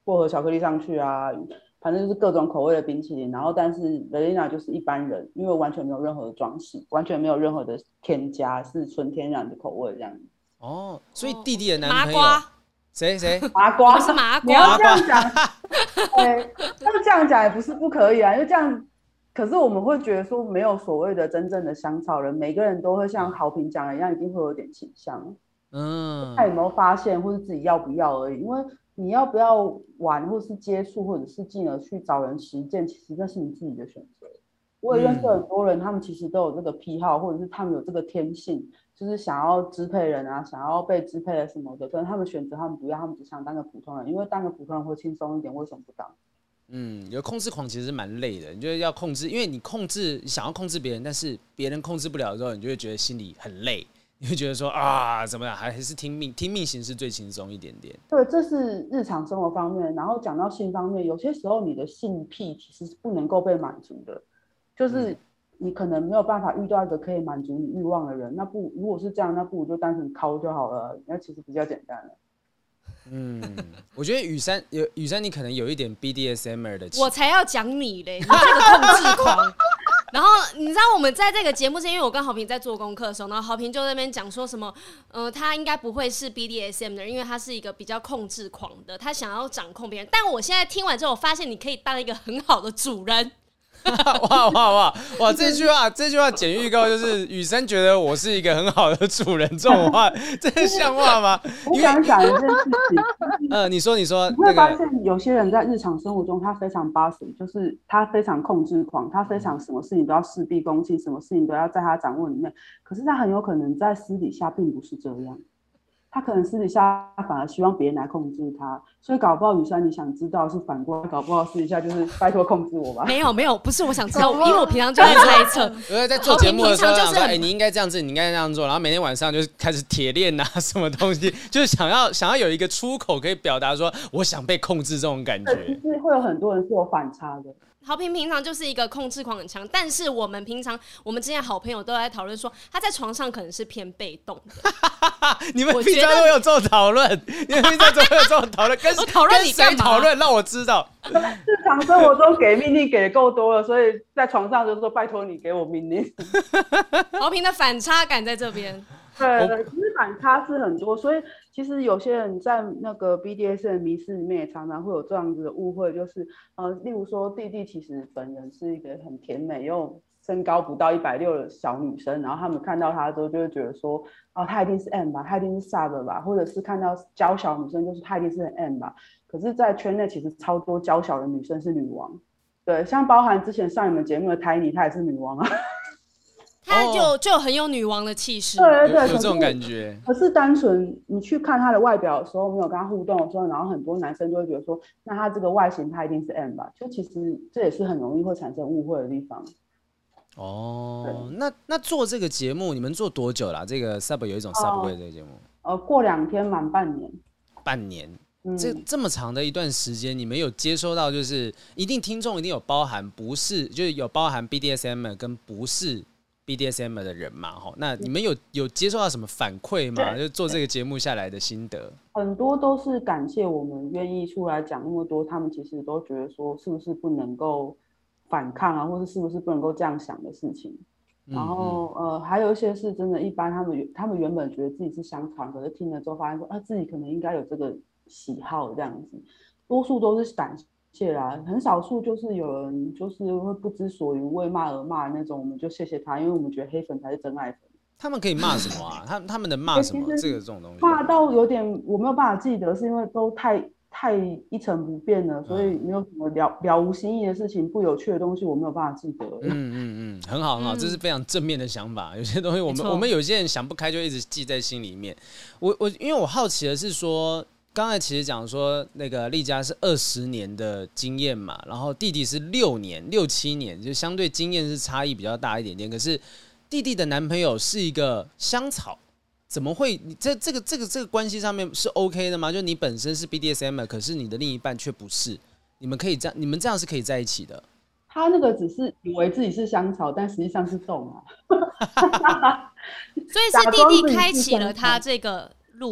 薄荷巧克力上去啊，反正就是各种口味的冰淇淋。然后但是 Velina 就是一般人，因为完全没有任何的装饰，完全没有任何的添加，是纯天然的口味这样。哦，所以弟弟的男朋友谁谁麻瓜是麻瓜，你要这样讲，对，那这样讲也不是不可以啊，因为这样，可是我们会觉得说没有所谓的真正的香草人，每个人都会像好评讲的一样，一定会有点倾向。嗯，他有没有发现，或者自己要不要而已。因为你要不要玩，或是接触，或者是进而去找人实践，其实那是你自己的选择。我也认识很多人，他们其实都有这个癖好，或者是他们有这个天性，就是想要支配人啊，想要被支配的什么的。可能他们选择他们不要，他们只想当个普通人，因为当个普通人会轻松一点。为什么不当？嗯，有控制狂其实蛮累的，你就要控制，因为你控制想要控制别人，但是别人控制不了的时候，你就会觉得心里很累。你会觉得说啊，怎么样？还是听命，听命行事最轻松一点点。对，这是日常生活方面。然后讲到性方面，有些时候你的性癖其实是不能够被满足的，就是你可能没有办法遇到一个可以满足你欲望的人。那不，如果是这样，那不如就单纯抠就好了。那其实比较简单了。嗯，我觉得雨珊有雨珊，你可能有一点 BDSM 的。我才要讲你嘞，你这个控制狂。然后你知道我们在这个节目是因为我跟豪平在做功课的时候，然后豪平就在那边讲说什么，呃，他应该不会是 BDSM 的人，因为他是一个比较控制狂的，他想要掌控别人。但我现在听完之后，我发现你可以当一个很好的主人。哇哇哇哇！这句话，这句话剪预告就是雨生觉得我是一个很好的主人，这种话，这像话吗？我想讲一件事情。呃，你说，你说，你会发现有些人在日常生活中他非常 bossy，就是他非常控制狂，他非常什么事情都要事必躬亲，什么事情都要在他掌握里面。可是他很有可能在私底下并不是这样。他可能私底下反而希望别人来控制他，所以搞不好雨珊你想知道是反过来，搞不好私底下就是拜托控制我吧。没有没有，不是我想知道，因为我平常就在猜测。我在做节目的时候就是哎、欸，你应该这样子，你应该那样做，然后每天晚上就开始铁链呐，什么东西，就是想要想要有一个出口可以表达说我想被控制这种感觉。其实会有很多人是有反差的。豪平平常就是一个控制狂很强，但是我们平常我们之前好朋友都在讨论说，他在床上可能是偏被动的。你们平常都有做讨论，你们平常都有做讨论，跟 讨论你谁讨论？让我知道。日常生活中给命令给的够多了，所以在床上就是说拜托你给我命令。豪平的反差感在这边。对对，其实反差是很多，所以其实有些人在那个 B D S 的迷思里面也常常会有这样子的误会，就是呃，例如说弟弟其实本人是一个很甜美又身高不到一百六的小女生，然后他们看到她之后就会觉得说，哦，她一定是 M 吧，她一定是 Sub 吧，或者是看到娇小女生就是她一定是 M 吧。可是，在圈内其实超多娇小的女生是女王，对，像包含之前上你们节目的 Tiny，她也是女王啊。他就就很有女王的气势，对对对，有这种感觉。可是单纯你去看他的外表的时候，没有跟他互动的时候，然后很多男生就会觉得说，那他这个外形他一定是 M 吧？就其实这也是很容易会产生误会的地方。哦，那那做这个节目，你们做多久了？这个 Sub 有一种 Subway 这个节目，呃，过两天满半年。半年，这这么长的一段时间，你们有接收到就是一定听众一定有包含不是，就是有包含 BDSM 跟不是。BDSM 的人嘛，哈，那你们有有接受到什么反馈吗？就做这个节目下来的心得，很多都是感谢我们愿意出来讲那么多。他们其实都觉得说，是不是不能够反抗啊，或者是不是不能够这样想的事情。然后呃，还有一些是真的一般，他们他们原本觉得自己是香肠，可是听了之后发现说，啊，自己可能应该有这个喜好这样子。多数都是感谢。谢啦，很少数就是有人就是会不知所云，为骂而骂那种，我们就谢谢他，因为我们觉得黑粉才是真爱粉。他们可以骂什么啊？他他们能骂什么？这个这种东西骂到有点我没有办法记得，是因为都太太一成不变了，所以没有什么了了无新意的事情，不有趣的东西我没有办法记得。嗯嗯嗯，很好很好，这是非常正面的想法。有些东西我们我们有些人想不开，就一直记在心里面。我我因为我好奇的是说。刚才其实讲说，那个丽佳是二十年的经验嘛，然后弟弟是六年、六七年，就相对经验是差异比较大一点点。可是弟弟的男朋友是一个香草，怎么会？你这这个这个这个关系上面是 OK 的吗？就你本身是 BDSM，可是你的另一半却不是，你们可以这样，你们这样是可以在一起的。他那个只是以为自己是香草，但实际上是动啊。所以是弟弟开启了他这个。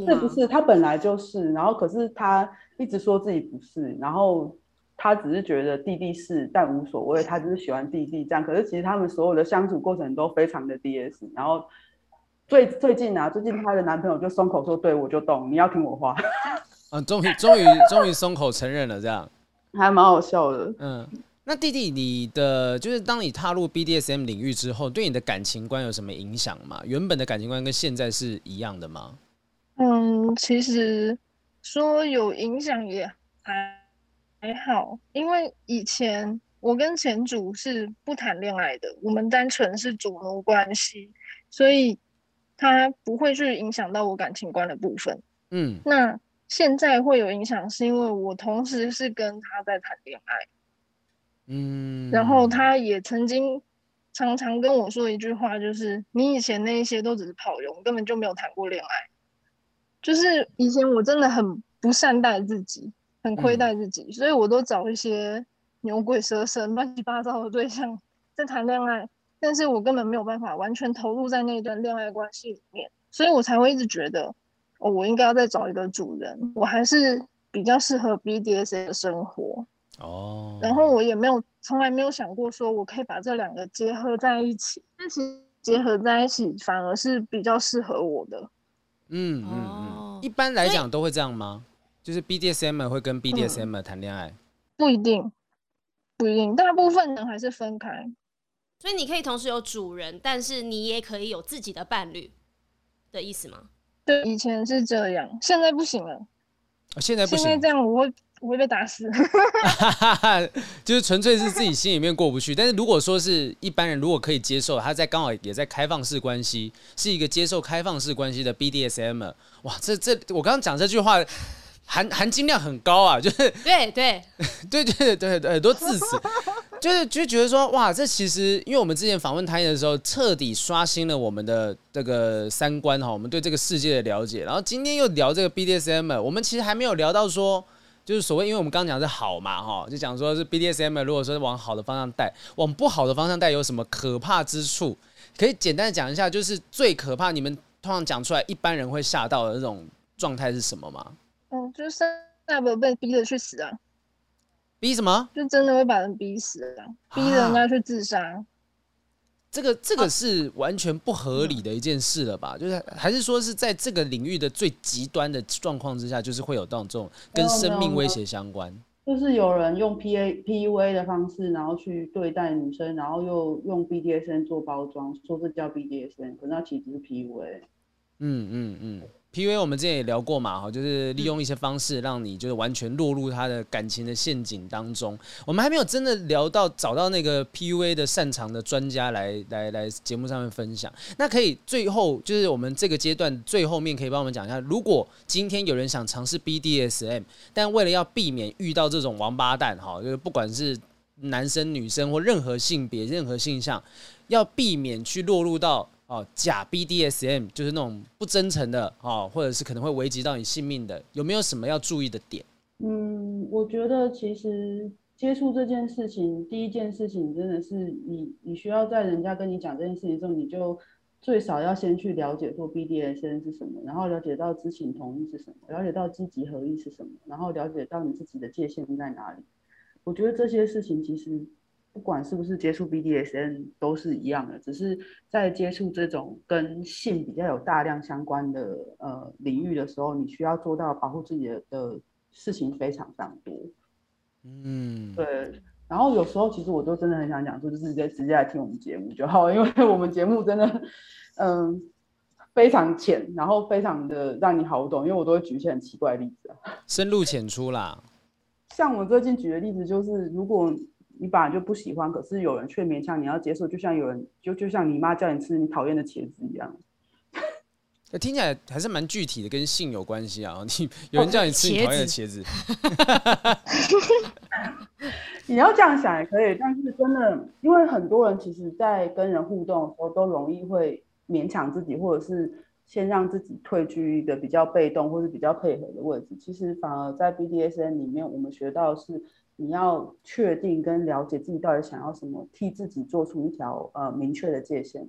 是不是他本来就是，然后可是他一直说自己不是，然后他只是觉得弟弟是，但无所谓，他只是喜欢弟弟这样。可是其实他们所有的相处过程都非常的 DS。然后最最近啊，最近她的男朋友就松口说：“对，我就懂，你要听我话。”啊，终于终于终于松口承认了，这样 还蛮好笑的。嗯，那弟弟，你的就是当你踏入 BDSM 领域之后，对你的感情观有什么影响吗？原本的感情观跟现在是一样的吗？嗯，其实说有影响也还。还好，因为以前我跟前主是不谈恋爱的，我们单纯是主奴关系，所以他不会去影响到我感情观的部分。嗯，那现在会有影响，是因为我同时是跟他在谈恋爱。嗯，然后他也曾经常常跟我说一句话，就是你以前那一些都只是炮友，根本就没有谈过恋爱。就是以前我真的很不善待自己。很亏待自己，嗯，所以我都找一些牛鬼蛇神、乱七八糟的对象在谈恋爱，但是我根本没有办法完全投入在那段恋爱关系里面，所以我才会一直觉得，哦，我应该要再找一个主人，我还是比较适合 BDSM 的生活哦。然后我也没有从来没有想过说我可以把这两个结合在一起，但其实结合在一起反而是比较适合我的。嗯嗯嗯，一般来讲都会这样吗？就是 BDSM 会跟 BDSM 谈恋爱，不一定，不一定，大部分人还是分开。所以你可以同时有主人，但是你也可以有自己的伴侣的意思吗？对，以前是这样，现在不行了。现在不行，现在这样我会我会被打死。就是纯粹是自己心里面过不去。但是如果说是一般人，如果可以接受，他在刚好也在开放式关系，是一个接受开放式关系的 BDSM，哇，这这我刚刚讲这句话。含含金量很高啊，就是 对对对对对对，很多字词，就是就觉得说哇，这其实因为我们之前访问他的时候，彻底刷新了我们的这个三观哈，我们对这个世界的了解。然后今天又聊这个 BDSM，我们其实还没有聊到说，就是所谓，因为我们刚刚讲是好嘛哈，就讲说是 BDSM，如果说是往好的方向带，往不好的方向带有什么可怕之处？可以简单的讲一下，就是最可怕，你们通常讲出来，一般人会吓到的那种状态是什么吗？嗯，就是 Sub 被逼着去死啊！逼什么？就真的会把人逼死啊！逼人家去自杀。这个这个是完全不合理的一件事了吧？就是还是说是在这个领域的最极端的状况之下，就是会有这种这种跟生命威胁相关。就是有人用 P A P U A 的方式，然后去对待女生，然后又用 B D S N 做包装，说这叫 B D S N，可是那其实是 P U A。嗯嗯嗯。PUA 我们之前也聊过嘛，哈，就是利用一些方式让你就是完全落入他的感情的陷阱当中。我们还没有真的聊到找到那个 PUA 的擅长的专家来来来节目上面分享。那可以最后就是我们这个阶段最后面可以帮我们讲一下，如果今天有人想尝试 BDSM，但为了要避免遇到这种王八蛋，哈，就是不管是男生女生或任何性别任何性向，要避免去落入到。哦，假 BDSM 就是那种不真诚的哦，或者是可能会危及到你性命的，有没有什么要注意的点？嗯，我觉得其实接触这件事情，第一件事情真的是你，你需要在人家跟你讲这件事情之后，你就最少要先去了解说 BDSM 是什么，然后了解到知情同意是什么，了解到积极合意是什么，然后了解到你自己的界限在哪里。我觉得这些事情其实。不管是不是接触 BDSN 都是一样的，只是在接触这种跟性比较有大量相关的呃领域的时候，你需要做到保护自己的的事情非常非常多。嗯，对。然后有时候其实我都真的很想讲说，就是直接直接来听我们节目就好，因为我们节目真的嗯、呃、非常浅，然后非常的让你好懂，因为我都会举一些很奇怪的例子啊，深入浅出啦。像我最近举的例子就是，如果你本来就不喜欢，可是有人却勉强你要接受，就像有人就就像你妈叫你吃你讨厌的茄子一样。听起来还是蛮具体的，跟性有关系啊。你有人叫你吃你讨厌的茄子，你要这样想也可以，但是真的，因为很多人其实，在跟人互动的时候，都容易会勉强自己，或者是先让自己退居一个比较被动或是比较配合的位置。其实反而在 BDSN 里面，我们学到的是。你要确定跟了解自己到底想要什么，替自己做出一条呃明确的界限。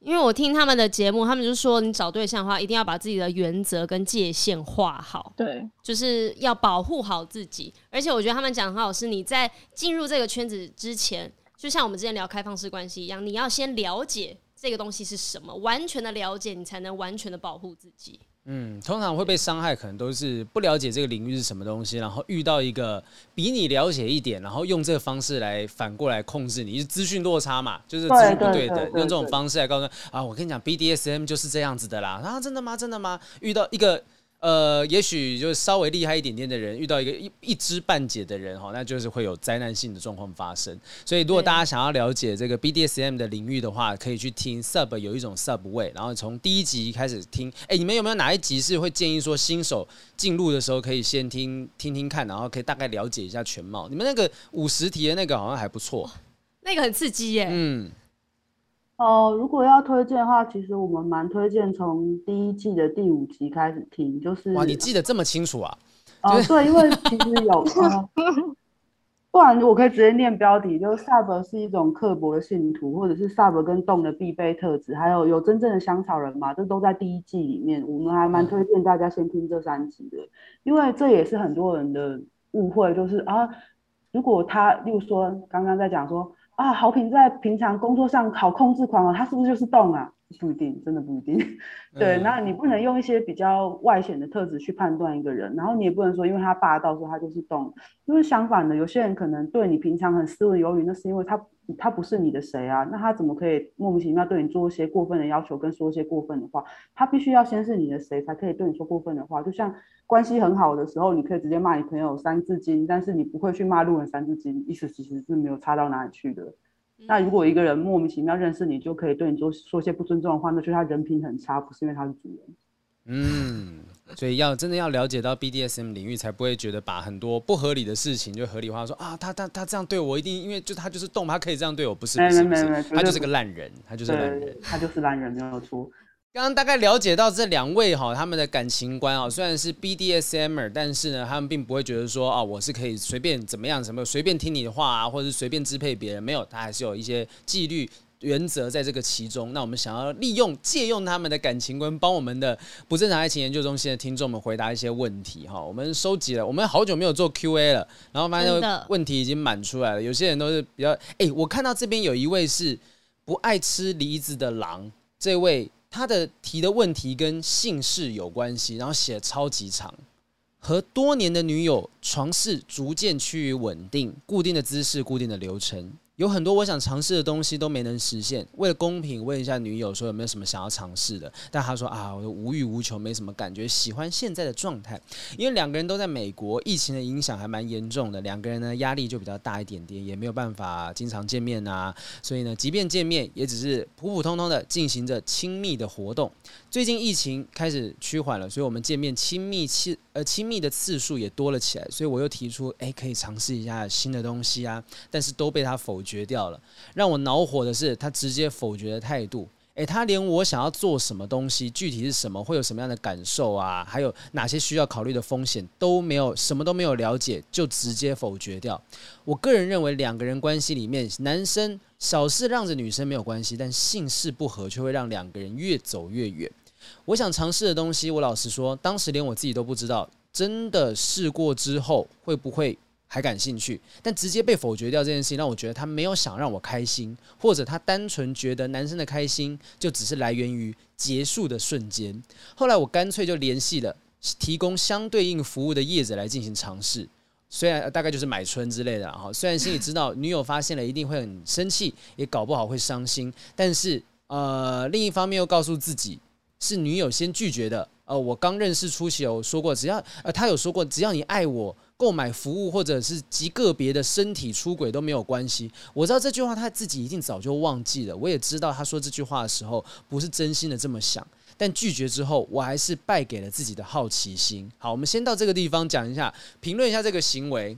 因为我听他们的节目，他们就说你找对象的话，一定要把自己的原则跟界限画好，对，就是要保护好自己。而且我觉得他们讲很好，是你在进入这个圈子之前，就像我们之前聊开放式关系一样，你要先了解这个东西是什么，完全的了解，你才能完全的保护自己。嗯，通常会被伤害，可能都是不了解这个领域是什么东西，然后遇到一个比你了解一点，然后用这个方式来反过来控制你，是资讯落差嘛，就是资讯不对等，用这种方式来告诉啊，我跟你讲，BDSM 就是这样子的啦，啊，真的吗？真的吗？遇到一个。呃，也许就是稍微厉害一点点的人，遇到一个一一知半解的人哈，那就是会有灾难性的状况发生。所以，如果大家想要了解这个 BDSM 的领域的话，可以去听 Sub 有一种 Subway，然后从第一集开始听。哎，你们有没有哪一集是会建议说新手进入的时候可以先听听听看，然后可以大概了解一下全貌？你们那个五十题的那个好像还不错，那个很刺激耶。嗯。哦，如果要推荐的话，其实我们蛮推荐从第一季的第五集开始听，就是哇，你记得这么清楚啊？哦，对，因为其实有，呃、不然我可以直接念标题，就是 Sub 是一种刻薄的信徒，或者是 Sub 跟动的必备特质，还有有真正的香草人嘛，这都在第一季里面。我们还蛮推荐大家先听这三集的，因为这也是很多人的误会，就是啊，如果他，例如说刚刚在讲说。啊，好平在平常工作上好控制狂哦，他是不是就是动啊？不一定，真的不一定。对，那你不能用一些比较外显的特质去判断一个人，然后你也不能说因为他霸道，说他就是动。因为相反的，有些人可能对你平常很斯文有礼，那是因为他他不是你的谁啊？那他怎么可以莫名其妙对你做一些过分的要求，跟说一些过分的话？他必须要先是你的谁，才可以对你说过分的话。就像关系很好的时候，你可以直接骂你朋友三字经，但是你不会去骂路人三字经，意思其实是没有差到哪里去的。那如果一个人莫名其妙认识你，就可以对你做说些不尊重的话，那就是他人品很差，不是因为他是主人。嗯，所以要真的要了解到 BDSM 领域，才不会觉得把很多不合理的事情就合理化，说啊，他他他这样对我，一定因为就他就是动，他可以这样对我，不是不是不是，他就是个烂人，他就是烂人，他就是烂人，没有错。刚刚大概了解到这两位哈，他们的感情观啊，虽然是 BDSMer，但是呢，他们并不会觉得说啊，我是可以随便怎么样，什么随便听你的话啊，或者是随便支配别人，没有，他还是有一些纪律原则在这个其中。那我们想要利用借用他们的感情观，帮我们的不正常爱情研究中心的听众们回答一些问题哈。我们收集了，我们好久没有做 QA 了，然后发现问题已经满出来了。有些人都是比较，哎，我看到这边有一位是不爱吃梨子的狼，这位。他的提的问题跟姓氏有关系，然后写超级长，和多年的女友床事逐渐趋于稳定，固定的姿势，固定的流程。有很多我想尝试的东西都没能实现。为了公平，问一下女友说有没有什么想要尝试的？但她说啊，我无欲无求，没什么感觉，喜欢现在的状态。因为两个人都在美国，疫情的影响还蛮严重的，两个人呢压力就比较大一点点，也没有办法经常见面啊。所以呢，即便见面，也只是普普通通的进行着亲密的活动。最近疫情开始趋缓了，所以我们见面亲密次呃亲密的次数也多了起来。所以我又提出，哎，可以尝试一下新的东西啊，但是都被他否决。掉了，让我恼火的是他直接否决的态度。诶，他连我想要做什么东西，具体是什么，会有什么样的感受啊，还有哪些需要考虑的风险都没有，什么都没有了解，就直接否决掉。我个人认为，两个人关系里面，男生小事让着女生没有关系，但性事不合却会让两个人越走越远。我想尝试的东西，我老实说，当时连我自己都不知道，真的试过之后会不会还感兴趣，但直接被否决掉这件事情，让我觉得他没有想让我开心，或者他单纯觉得男生的开心就只是来源于结束的瞬间。后来我干脆就联系了提供相对应服务的业者来进行尝试，虽然大概就是买春之类的哈，虽然心里知道女友发现了一定会很生气，也搞不好会伤心，但是呃另一方面又告诉自己是女友先拒绝的。呃，我刚认识初期有说过，只要呃他有说过，只要你爱我。购买服务或者是极个别的身体出轨都没有关系。我知道这句话他自己一定早就忘记了。我也知道他说这句话的时候不是真心的这么想。但拒绝之后，我还是败给了自己的好奇心。好，我们先到这个地方讲一下，评论一下这个行为。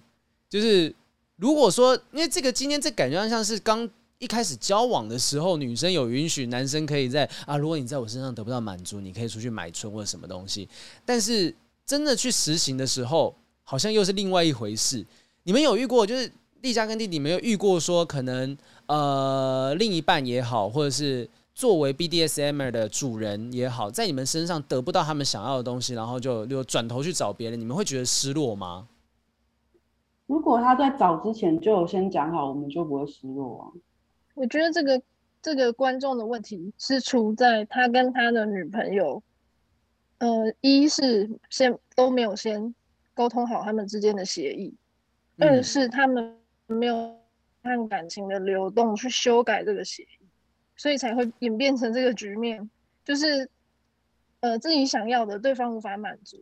就是如果说，因为这个今天这感觉上像是刚一开始交往的时候，女生有允许男生可以在啊，如果你在我身上得不到满足，你可以出去买春或者什么东西。但是真的去实行的时候，好像又是另外一回事。你们有遇过，就是丽佳跟弟弟没有遇过，说可能呃另一半也好，或者是作为 BDSM 的主人也好，在你们身上得不到他们想要的东西，然后就就转头去找别人，你们会觉得失落吗？如果他在找之前就有先讲好，我们就不会失落啊。我觉得这个这个观众的问题是出在他跟他的女朋友，呃，一是先都没有先沟通好他们之间的协议，嗯、二是他们没有按感情的流动去修改这个协议，所以才会演变成这个局面，就是呃自己想要的对方无法满足，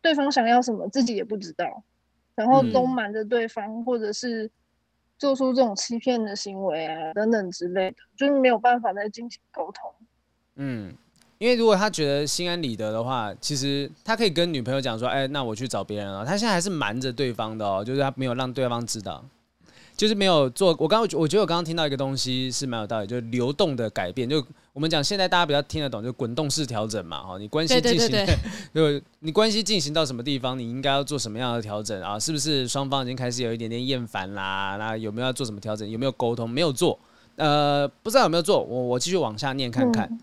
对方想要什么自己也不知道，然后都瞒着对方，嗯、或者是。做出这种欺骗的行为啊，等等之类的，就是没有办法再进行沟通。嗯，因为如果他觉得心安理得的话，其实他可以跟女朋友讲说：“哎，那我去找别人了。”他现在还是瞒着对方的哦，就是他没有让对方知道。就是没有做，我刚刚我觉得我刚刚听到一个东西是蛮有道理，就是流动的改变。就我们讲现在大家比较听得懂，就滚动式调整嘛，哈，你关系进行，就 你关系进行到什么地方，你应该要做什么样的调整啊？是不是双方已经开始有一点点厌烦啦？那有没有要做什么调整？有没有沟通？没有做，呃，不知道有没有做。我我继续往下念看看。嗯、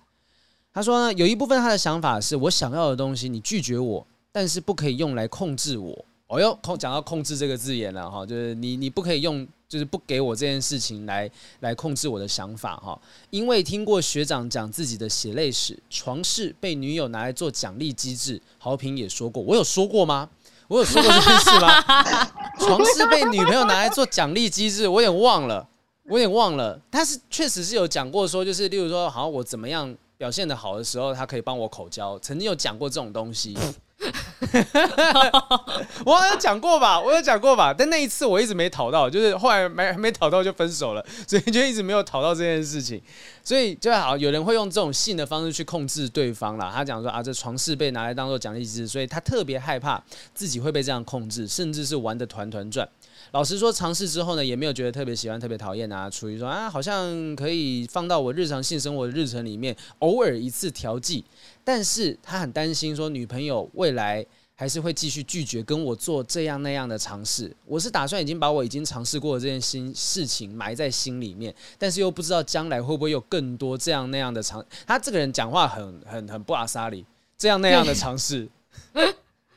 他说呢，有一部分他的想法是我想要的东西，你拒绝我，但是不可以用来控制我。哦哟，控讲到控制这个字眼了哈，就是你你不可以用。就是不给我这件事情来来控制我的想法哈，因为听过学长讲自己的血泪史，床事被女友拿来做奖励机制，豪平也说过，我有说过吗？我有说过这件事吗？床事被女朋友拿来做奖励机制，我有点忘了，我有点忘了，他是确实是有讲过说，就是例如说，好像我怎么样表现的好的时候，他可以帮我口交，曾经有讲过这种东西。我好像讲过吧，我有讲过吧，但那一次我一直没讨到，就是后来没没讨到就分手了，所以就一直没有讨到这件事情。所以就好，有人会用这种性的方式去控制对方啦。他讲说啊，这床事被拿来当做奖励机制，所以他特别害怕自己会被这样控制，甚至是玩得团团转。老实说，尝试之后呢，也没有觉得特别喜欢、特别讨厌啊。处于说啊，好像可以放到我日常性生活的日程里面，偶尔一次调剂。但是他很担心说，女朋友未来还是会继续拒绝跟我做这样那样的尝试。我是打算已经把我已经尝试过的这件新事情埋在心里面，但是又不知道将来会不会有更多这样那样的尝。他这个人讲话很很很不阿莎里，这样那样的尝试。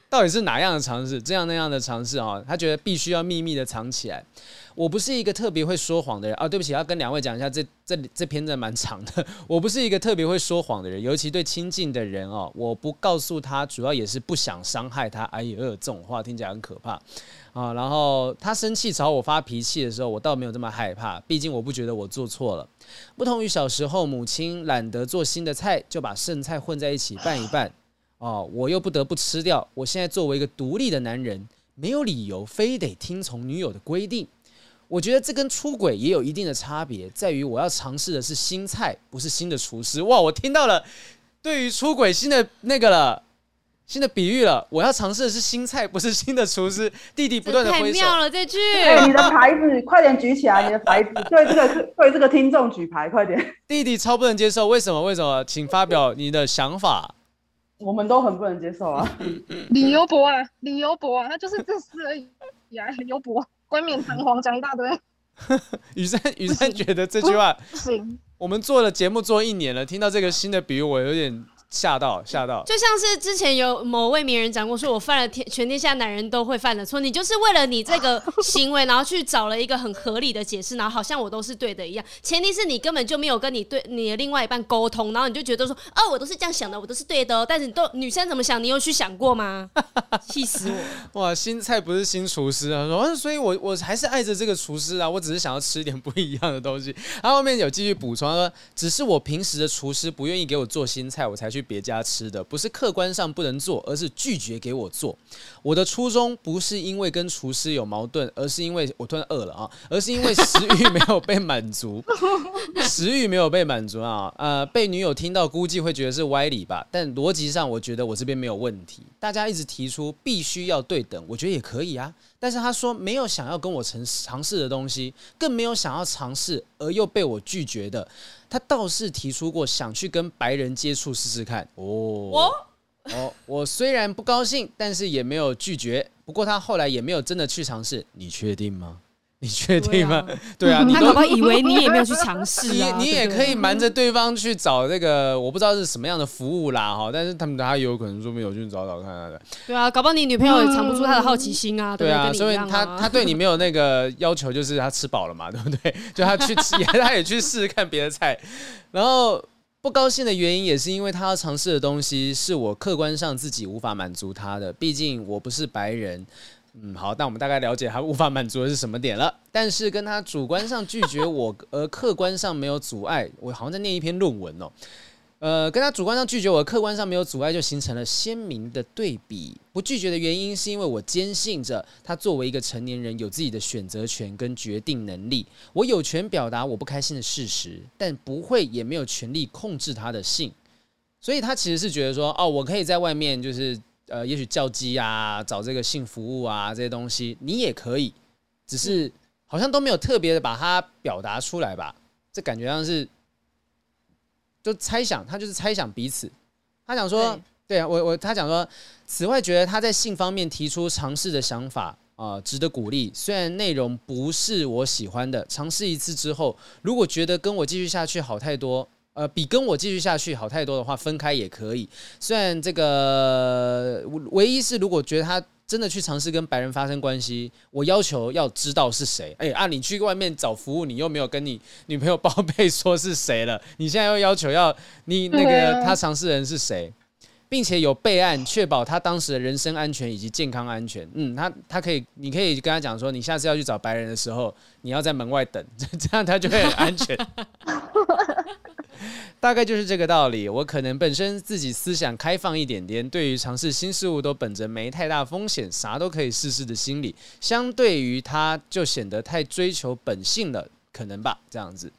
到底是哪样的尝试？这样那样的尝试啊？他觉得必须要秘密的藏起来。我不是一个特别会说谎的人啊。对不起，要跟两位讲一下，这这这篇真的蛮长的。我不是一个特别会说谎的人，尤其对亲近的人哦，我不告诉他，主要也是不想伤害他。哎呦，这种话听起来很可怕啊。然后他生气朝我发脾气的时候，我倒没有这么害怕，毕竟我不觉得我做错了。不同于小时候，母亲懒得做新的菜，就把剩菜混在一起拌一拌。哦，我又不得不吃掉。我现在作为一个独立的男人，没有理由非得听从女友的规定。我觉得这跟出轨也有一定的差别，在于我要尝试的是新菜，不是新的厨师。哇，我听到了对于出轨新的那个了，新的比喻了。我要尝试的是新菜，不是新的厨师。弟弟不断的挥手。太妙了，这句。哎，你的牌子快点举起来，你的牌子对这个对这个听众举牌，快点。弟弟超不能接受，为什么？为什么？请发表你的想法。我们都很不能接受啊！理由博啊，理由博啊，他就是自私而已啊！理由博，冠冕堂皇讲一大堆。雨珊，雨珊觉得这句话不行。我们做了节目做一年了，听到这个新的比喻，我有点。吓到，吓到！就像是之前有某位名人讲过，说我犯了天全天下男人都会犯的错，你就是为了你这个行为，然后去找了一个很合理的解释，然后好像我都是对的一样。前提是你根本就没有跟你对你的另外一半沟通，然后你就觉得说，哦，我都是这样想的，我都是对的哦。但是你都女生怎么想，你有去想过吗？气死我！哇，新菜不是新厨师啊，说，所以我我还是爱着这个厨师啊，我只是想要吃一点不一样的东西。他后面有继续补充说，只是我平时的厨师不愿意给我做新菜，我才去别家吃的。不是客观上不能做，而是拒绝给我做。我的初衷不是因为跟厨师有矛盾，而是因为我突然饿了啊，而是因为食欲没有被满足，食欲没有被满足啊。呃，被女友听到估计会觉得是歪理吧，但逻辑上我觉得我这边没有问题。大家一直提出必须要对等，我觉得也可以啊。但是他说没有想要跟我尝尝试的东西，更没有想要尝试而又被我拒绝的。他倒是提出过想去跟白人接触试试看。哦，我哦，我虽然不高兴，但是也没有拒绝。不过他后来也没有真的去尝试。你确定吗？你确定吗？对啊，你他搞不好以为你也没有去尝试啊。你你也可以瞒着对方去找那个，我不知道是什么样的服务啦哈。但是他们他有可能说没有去找找看的。对啊，搞不好你女朋友也藏不住他的好奇心啊。对啊，所以他他对你没有那个要求，就是他吃饱了嘛，对不对？就他去吃，他也去试试看别的菜。然后不高兴的原因也是因为他要尝试的东西是我客观上自己无法满足他的，毕竟我不是白人。嗯，好，那我们大概了解他无法满足的是什么点了。但是跟他主观上拒绝我，而客观上没有阻碍，我好像在念一篇论文哦。呃，跟他主观上拒绝我，客观上没有阻碍，就形成了鲜明的对比。不拒绝的原因是因为我坚信着他作为一个成年人有自己的选择权跟决定能力，我有权表达我不开心的事实，但不会也没有权利控制他的性。所以他其实是觉得说，哦，我可以在外面就是。呃，也许叫鸡啊，找这个性服务啊，这些东西你也可以，只是好像都没有特别的把它表达出来吧？这感觉像是就猜想，他就是猜想彼此。他想说，对，对啊，我我他讲说，此外觉得他在性方面提出尝试的想法啊，呃，值得鼓励。虽然内容不是我喜欢的，尝试一次之后，如果觉得跟我继续下去好太多。呃，比跟我继续下去好太多的话，分开也可以。虽然这个唯一是，如果觉得他真的去尝试跟白人发生关系，我要求要知道是谁。哎，啊，你去外面找服务，你又没有跟你女朋友报备说是谁了，你现在又要求要你那个他尝试人是谁，并且有备案，确保他当时的人身安全以及健康安全。嗯，他他可以，你可以跟他讲说，你下次要去找白人的时候，你要在门外等，这样他就会很安全。大概就是这个道理。我可能本身自己思想开放一点点，对于尝试新事物都本着没太大风险、啥都可以试试的心理，相对于他就显得太追求本性了，可能吧？这样子，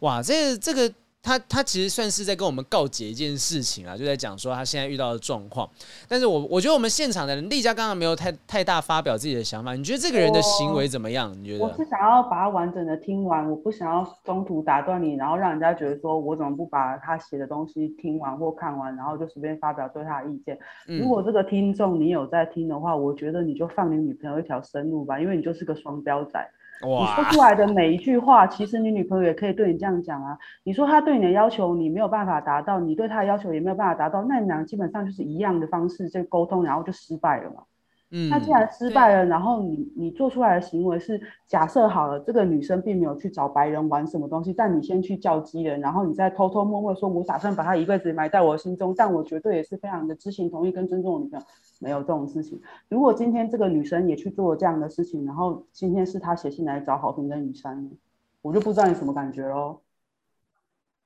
哇，这这个。他他其实算是在跟我们告解一件事情啊，就在讲说他现在遇到的状况。但是我我觉得我们现场的人，丽佳刚刚没有太太大发表自己的想法。你觉得这个人的行为怎么样？你觉得？我是想要把它完整的听完，我不想要中途打断你，然后让人家觉得说我怎么不把他写的东西听完或看完，然后就随便发表对他的意见。嗯。如果这个听众你有在听的话，我觉得你就放你女朋友一条生路吧，因为你就是个双标仔。哇你说出来的每一句话，其实你女朋友也可以对你这样讲啊。你说她对你的要求你没有办法达到，你对她的要求也没有办法达到，那你俩基本上就是一样的方式在沟通，然后就失败了嘛。嗯，那既然失败了，然后你你做出来的行为是假设好了，这个女生并没有去找白人玩什么东西，但你先去叫鸡了，然后你再偷偷摸摸说，我打算把她一辈子埋在我心中，但我绝对也是非常的知情同意跟尊重我女朋友，没有这种事情。如果今天这个女生也去做了这样的事情，然后今天是她写信来找好评跟雨山，我就不知道你什么感觉喽。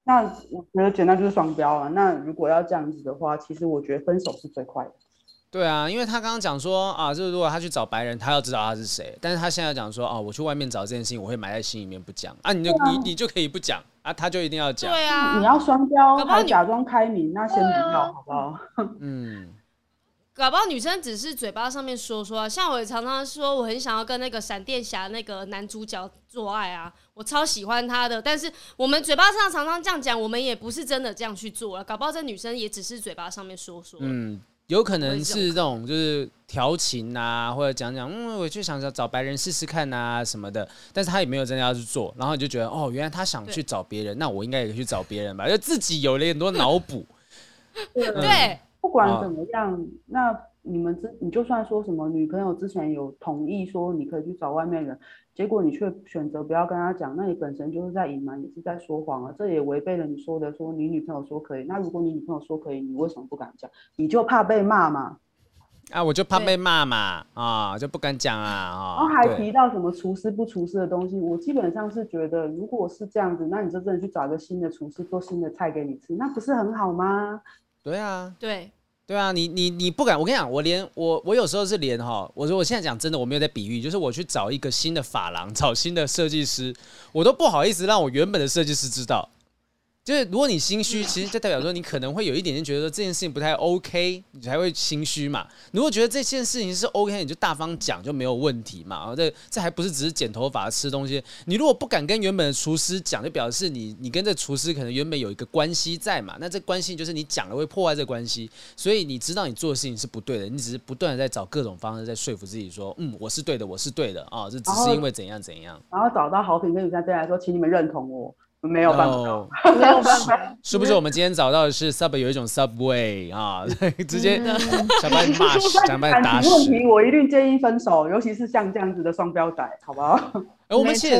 那我觉得简单就是双标了。那如果要这样子的话，其实我觉得分手是最快的。对啊，因为他刚刚讲说啊，就是如果他去找白人，他要知道他是谁。但是他现在讲说啊，我去外面找这件事情，我会埋在心里面不讲啊。你就、啊、你你就可以不讲啊，他就一定要讲。对啊，你要双标，还假装开明，那先不要，啊、好不好？嗯，搞不好女生只是嘴巴上面说说，啊像我也常常说，我很想要跟那个闪电侠那个男主角做爱啊，我超喜欢他的。但是我们嘴巴上常常这样讲，我们也不是真的这样去做了。搞不好这女生也只是嘴巴上面说说。嗯。有可能是这种，就是调情啊，或者讲讲，嗯，我就想想找白人试试看啊什么的，但是他也没有真的要去做，然后你就觉得，哦，原来他想去找别人，那我应该也可以去找别人吧，就自己有了很多脑补。对，嗯、不管怎么样，哦、那你们之，你就算说什么女朋友之前有同意说你可以去找外面人。结果你却选择不要跟他讲，那你本身就是在隐瞒，也是在说谎啊！这也违背了你说的，说你女朋友说可以。那如果你女朋友说可以，你为什么不敢讲？你就怕被骂嘛？啊，我就怕被骂嘛！啊，就不敢讲啊！然后还提到什么厨师不厨师的东西，我基本上是觉得，如果是这样子，那你就真的去找一个新的厨师做新的菜给你吃，那不是很好吗？对啊，对。对啊，你你你不敢，我跟你讲，我连我我有时候是连哈，我说我现在讲真的，我没有在比喻，就是我去找一个新的发廊，找新的设计师，我都不好意思让我原本的设计师知道，就是如果你心虚，其实就代表说你可能会有一点点觉得说这件事情不太 OK，你才会心虚嘛。如果觉得这件事情是 OK，你就大方讲就没有问题嘛。这这还不是只是剪头发、吃东西。你如果不敢跟原本的厨师讲，就表示你你跟这厨师可能原本有一个关系在嘛。那这关系就是你讲了会破坏这关系，所以你知道你做的事情是不对的，你只是不断的在找各种方式在说服自己说，嗯，我是对的，我是对的啊，这只是因为怎样怎样。然后找到好评跟雨山对来说，请你们认同我。没有办法没有办法，是不是？我们今天找到的是 Subway 有一种 Subway 啊，直接想把你骂死，想把你 打死。问题我一律建议分手，尤其是像这样子的双标仔，好不好？我们其实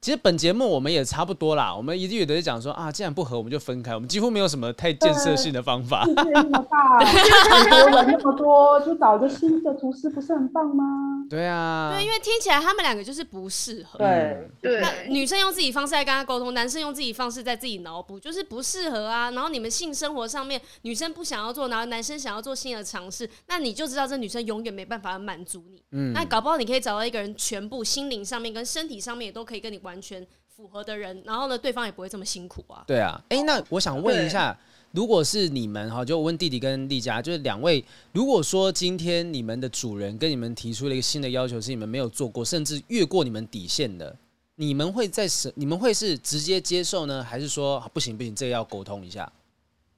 其实本节目我们也差不多啦，我们一直有的讲说啊，既然不合，我们就分开。我们几乎没有什么太建设性的方法。世界那么多人 那么多，就找个新的厨师不是很棒吗？对啊，对，因为听起来他们两个就是不适合。对对，那女生用自己方式在跟他沟通，男生用自己方式在自己脑补，就是不适合啊。然后你们性生活上面，女生不想要做，然后男生想要做新的尝试，那你就知道这女生永远没办法满足你。嗯，那搞不好你可以找到一个人，全部心灵上面跟身体。上面也都可以跟你完全符合的人，然后呢，对方也不会这么辛苦啊。对啊，哎、欸，那我想问一下，如果是你们哈，就我问弟弟跟丽佳，就是两位，如果说今天你们的主人跟你们提出了一个新的要求，是你们没有做过，甚至越过你们底线的，你们会在什？你们会是直接接受呢，还是说不行不行，这个要沟通一下？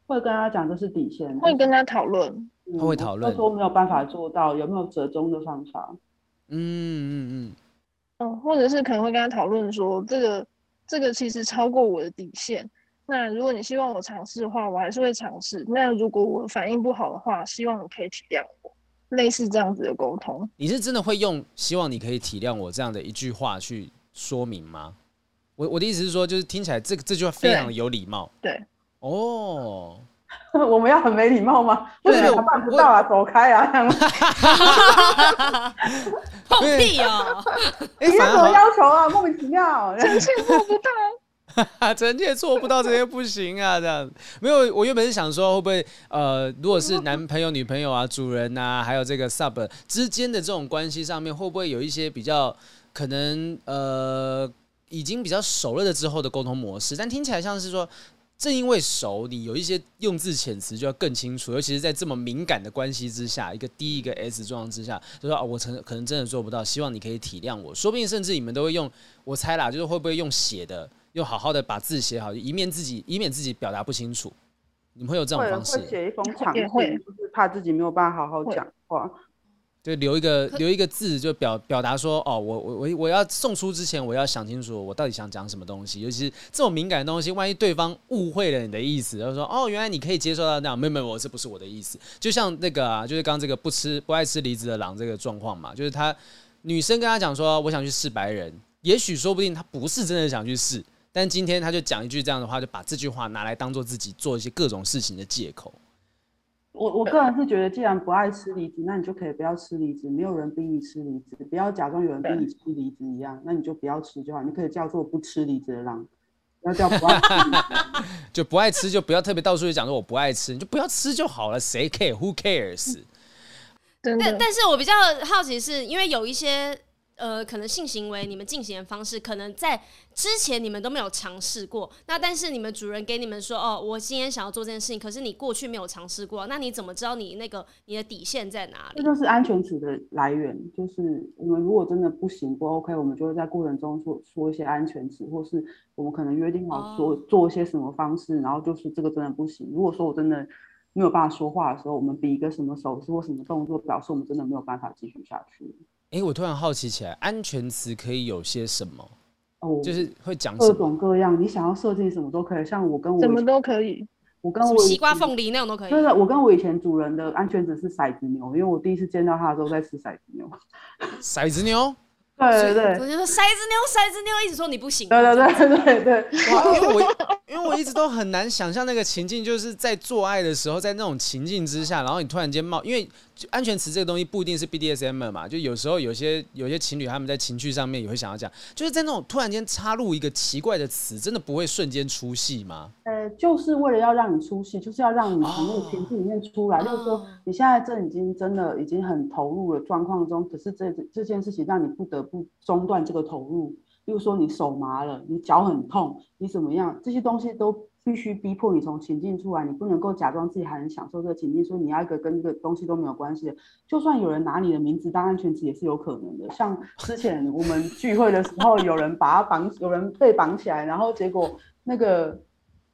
会跟他讲这是底线，会跟他讨论，嗯、他会讨论，他说没有办法做到，有没有折中的方法？嗯嗯嗯。嗯，或者是可能会跟他讨论说，这个这个其实超过我的底线。那如果你希望我尝试的话，我还是会尝试。那如果我反应不好的话，希望你可以体谅我。类似这样子的沟通，你是真的会用“希望你可以体谅我”这样的一句话去说明吗？我我的意思是说，就是听起来这个这句话非常的有礼貌。对，哦。我们要很没礼貌吗？不是，我办不到啊，走开啊！这样 放屁哦！你有什么要求啊？莫名其妙，臣妾做不到，臣妾做不到这些不行啊！这样没有，我原本是想说，会不会呃，如果是男朋友、女朋友啊、主人呐、啊，还有这个 sub 之间的这种关系上面，会不会有一些比较可能呃，已经比较熟了的之后的沟通模式？但听起来像是说。正因为熟，你有一些用字遣词就要更清楚，尤其是在这么敏感的关系之下，一个低一个 S 状况之下，就说啊，我可能真的做不到，希望你可以体谅我。说不定甚至你们都会用，我猜啦，就是会不会用写的，又好好的把字写好，以免自己以免自己表达不清楚。你们会有这种方式？会写一封长信，就是怕自己没有办法好好讲话。就留一个留一个字，就表表达说，哦，我我我我要送出之前，我要想清楚，我到底想讲什么东西。尤其是这种敏感的东西，万一对方误会了你的意思，然后说，哦，原来你可以接受到那样，没有没有，我这不是我的意思。就像那个啊，就是刚刚这个不吃不爱吃梨子的狼这个状况嘛，就是他女生跟他讲说，我想去试白人，也许说不定他不是真的想去试，但今天他就讲一句这样的话，就把这句话拿来当做自己做一些各种事情的借口。我我个人是觉得，既然不爱吃梨子，那你就可以不要吃梨子。没有人逼你吃梨子，不要假装有人逼你吃梨子一样，那你就不要吃就好。你可以叫做不吃梨子的狼，不要叫不爱吃梨子。就不爱吃就不要特别到处去讲说我不爱吃，你就不要吃就好了。谁 care？Who cares？但但是我比较好奇是，因为有一些。呃，可能性行为你们进行的方式，可能在之前你们都没有尝试过。那但是你们主人给你们说，哦，我今天想要做这件事情，可是你过去没有尝试过，那你怎么知道你那个你的底线在哪里？这就是安全词的来源，就是我们如果真的不行不 OK，我们就会在过程中说说一些安全词，或是我们可能约定好说做一些什么方式，然后就是这个真的不行。如果说我真的没有办法说话的时候，我们比一个什么手势或什么动作，表示我们真的没有办法继续下去。哎、欸，我突然好奇起来，安全词可以有些什么？哦，就是会讲各种各样，你想要设定什么都可以。像我跟我什么都可以，我跟我西瓜凤梨那种都可以。对的，我跟我以前主人的安全词是骰子牛，因为我第一次见到他的时候在吃骰子牛。骰子牛。对对对，我就说骰子牛，骰子牛，一直说你不行。对对对对对，哇，因为我 因为我一直都很难想象那个情境，就是在做爱的时候，在那种情境之下，然后你突然间冒，因为安全词这个东西不一定是 BDSM 嘛，就有时候有些有些情侣他们在情趣上面也会想要讲，就是在那种突然间插入一个奇怪的词，真的不会瞬间出戏吗？呃，就是为了要让你出戏，就是要让你从那个情绪里面出来，就是说你现在这已经真的已经很投入了状况中，可是这这件事情让你不得不中断这个投入，例如说你手麻了，你脚很痛，你怎么样？这些东西都必须逼迫你从情境出来，你不能够假装自己还能享受这个情境，所以你要一个跟这个东西都没有关系的。就算有人拿你的名字当安全词，也是有可能的。像之前我们聚会的时候，有人把他绑，有人被绑起来，然后结果那个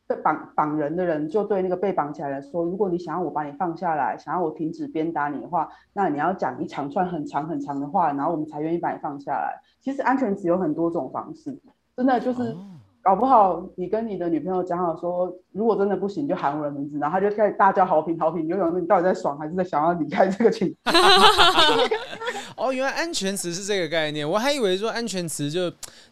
被。绑绑人的人就对那个被绑起来的说：“如果你想要我把你放下来，想要我停止鞭打你的话，那你要讲一长串很长很长的话，然后我们才愿意把你放下来。”其实安全词有很多种方式，真的就是。搞不好你跟你的女朋友讲好说，如果真的不行，就喊我的名字，然后他就开始大叫好评好评，你就想说你到底在爽还是在想要离开这个情况？哦，原来安全词是这个概念，我还以为说安全词就，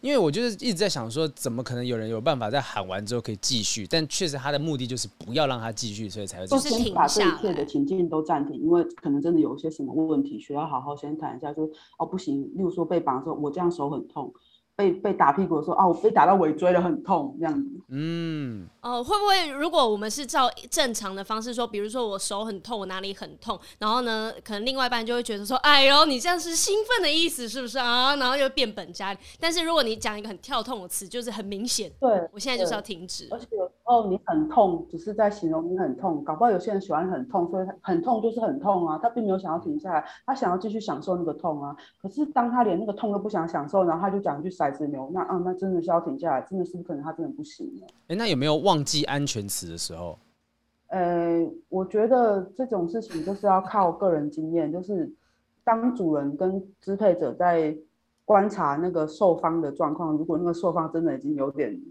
因为我就是一直在想说，怎么可能有人有办法在喊完之后可以继续？但确实他的目的就是不要让他继续，所以才会就是先把这一切的情境都暂停，因为可能真的有一些什么问题需要好好先谈一下，就哦不行，例如说被绑的时候，我这样手很痛。被被打屁股的时候啊，我被打到尾椎了，很痛，这样子。嗯，哦、呃，会不会如果我们是照正常的方式说，比如说我手很痛，我哪里很痛，然后呢，可能另外一半就会觉得说，哎呦，你这样是兴奋的意思是不是啊？然后就变本加厉。但是如果你讲一个很跳痛的词，就是很明显，对，我现在就是要停止。而且有时候你很痛，只是在形容你很痛，搞不好有些人喜欢很痛，所以很痛就是很痛啊，他并没有想要停下来，他想要继续享受那个痛啊。可是当他连那个痛都不想享受，然后他就讲一句骰子牛，那啊，那真的是要停下来，真的是不可能，他真的不行了。哎，那有没有忘记安全词的时候？呃，我觉得这种事情就是要靠个人经验，就是当主人跟支配者在观察那个受方的状况，如果那个受方真的已经有点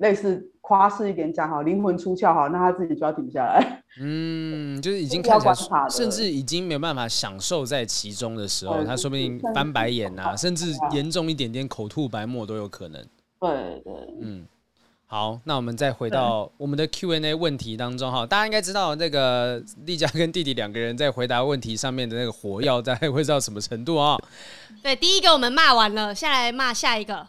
类似夸饰一点讲哈，灵魂出窍哈，那他自己就要停下来。嗯，就是已经看起来，甚至已经没有办法享受在其中的时候，他说不定翻白眼啊，甚至严重一点点口吐白沫都有可能。对对，嗯，好，那我们再回到我们的 Q&A 问题当中哈，大家应该知道那个丽佳跟弟弟两个人在回答问题上面的那个火药，大概会到什么程度啊？对，第一个我们骂完了，下来骂下一个。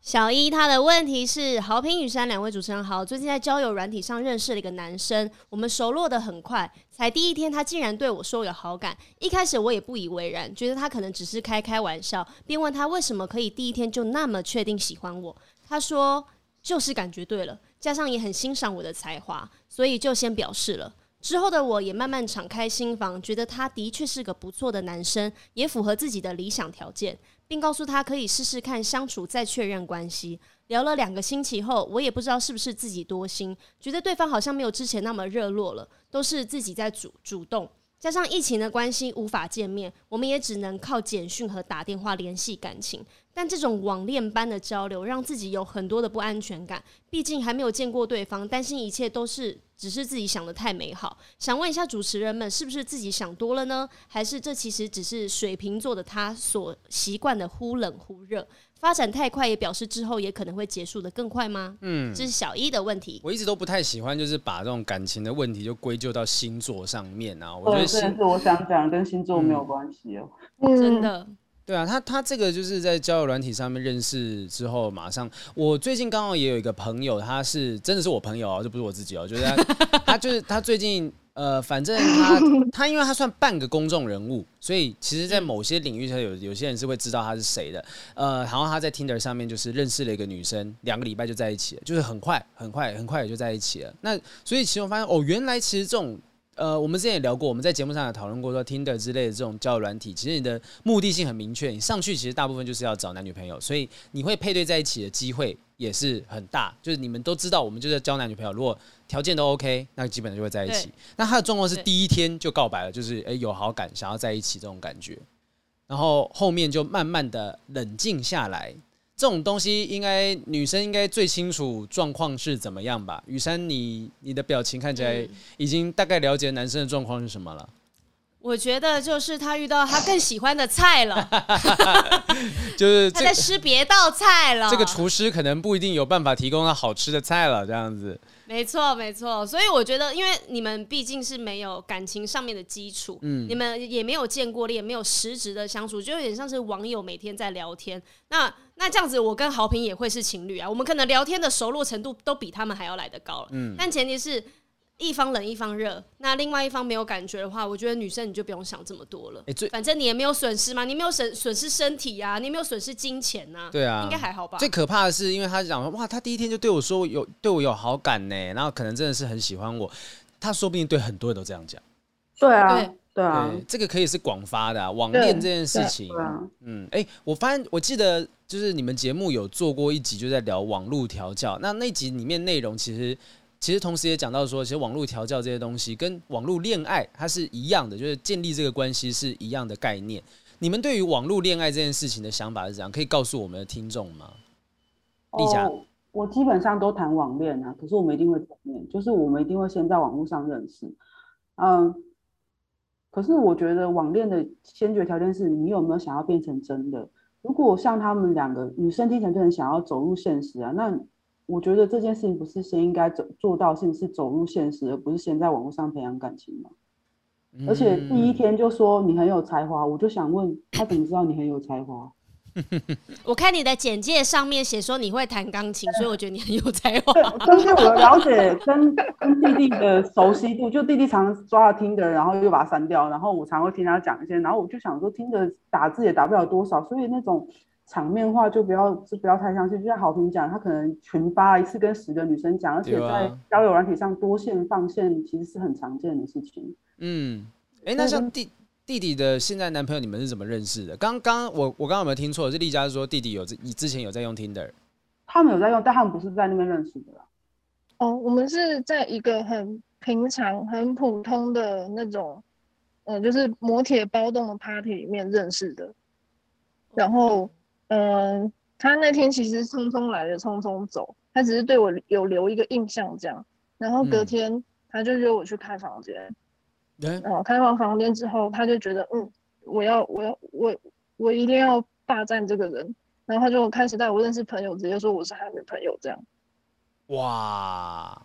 小一他的问题是：豪平雨山两位主持人好，最近在交友软体上认识了一个男生，我们熟络得很快，才第一天他竟然对我说有好感，一开始我也不以为然，觉得他可能只是开开玩笑，便问他为什么可以第一天就那么确定喜欢我，他说就是感觉对了，加上也很欣赏我的才华，所以就先表示了。之后的我也慢慢敞开心房，觉得他的确是个不错的男生，也符合自己的理想条件。并告诉他可以试试看相处再确认关系。聊了两个星期后，我也不知道是不是自己多心，觉得对方好像没有之前那么热络了，都是自己在主主动。加上疫情的关系无法见面，我们也只能靠简讯和打电话联系感情。但这种网恋般的交流让自己有很多的不安全感，毕竟还没有见过对方，担心一切都是。只是自己想的太美好，想问一下主持人们，是不是自己想多了呢？还是这其实只是水瓶座的他所习惯的忽冷忽热？发展太快也表示之后也可能会结束的更快吗？嗯，这是小一的问题。我一直都不太喜欢，就是把这种感情的问题就归咎到星座上面啊。我觉得这是我想讲，跟星座没有关系哦。嗯，真的。对啊，他他这个就是在交友软体上面认识之后，马上我最近刚好也有一个朋友，他是真的是我朋友哦，这不是我自己哦，就是他，他就是他最近呃，反正他他因为他算半个公众人物，所以其实，在某些领域上有有些人是会知道他是谁的，呃，然后他在 Tinder 上面就是认识了一个女生，两个礼拜就在一起了，就是很快很快很快也就在一起了。那所以其实我发现哦，原来其实这种。呃，我们之前也聊过，我们在节目上也讨论过，说 Tinder 之类的这种交友软体，其实你的目的性很明确，你上去其实大部分就是要找男女朋友，所以你会配对在一起的机会也是很大。就是你们都知道，我们就是交男女朋友，如果条件都 OK，那基本上就会在一起。那他的状况是第一天就告白了，就是诶有好感，想要在一起这种感觉，然后后面就慢慢的冷静下来。这种东西应该女生应该最清楚状况是怎么样吧？雨珊，你你的表情看起来已经大概了解男生的状况是什么了。我觉得就是他遇到他更喜欢的菜了，就是他在吃别道菜了。这个厨师可能不一定有办法提供他好吃的菜了，这样子。没错，没错。所以我觉得，因为你们毕竟是没有感情上面的基础，嗯，你们也没有见过面，没有实质的相处，就有点像是网友每天在聊天。那那这样子，我跟豪平也会是情侣啊。我们可能聊天的熟络程度都比他们还要来得高了，嗯。但前提是。一方冷一方热，那另外一方没有感觉的话，我觉得女生你就不用想这么多了。哎、欸，反正你也没有损失嘛，你没有损损失身体啊，你没有损失金钱呐。对啊，应该还好吧。最可怕的是，因为他讲哇，他第一天就对我说有对我有好感呢，然后可能真的是很喜欢我，他说不定对很多人都这样讲。对啊，对，对啊对，这个可以是广发的、啊、网恋这件事情。啊、嗯，哎、欸，我发现我记得就是你们节目有做过一集，就在聊网络调教，那那集里面内容其实。其实同时也讲到说，其实网络调教这些东西跟网络恋爱它是一样的，就是建立这个关系是一样的概念。你们对于网络恋爱这件事情的想法是怎样？可以告诉我们的听众吗？丽佳，哦，我基本上都谈网恋啊，可是我们一定会谈恋，就是我们一定会先在网络上认识。嗯，可是我觉得网恋的先决条件是你有没有想要变成真的。如果像他们两个女生听起来就很想要走入现实啊，那。我觉得这件事情不是先应该走做到，甚至是走入现实，而不是先在网络上培养感情吗？嗯。而且第一天就说你很有才华，我就想问他怎么知道你很有才华？我看你的简介上面写说你会弹钢琴，所以我觉得你很有才华。根据我的了解，跟跟弟弟的熟悉度，就弟弟常抓他听的，然后又把它删掉，然后我常会听他讲一些，然后我就想说听的打字也打不了多少，所以那种。场面话就不要就不要太相信，就像好评讲，他可能群发一次跟十个女生讲，而且在交友软体上多线放线，其实是很常见的事情。嗯，哎、欸，那像弟弟弟的现在男朋友，你们是怎么认识的？刚刚我我刚刚有没有听错？是丽佳说弟弟有你之前有在用 Tinder，他们有在用，但他们不是在那边认识的啦。哦，我们是在一个很平常、很普通的那种，呃，就是磨铁包动的 party 里面认识的，然后。嗯，他那天其实匆匆来的，匆匆走。他只是对我有留一个印象这样。然后隔天他就约我去开房间。嗯。然后开完房间之后，他就觉得，嗯，我要，我要，我我一定要霸占这个人。然后他就开始带我认识朋友，直接说我是他女朋友这样。哇，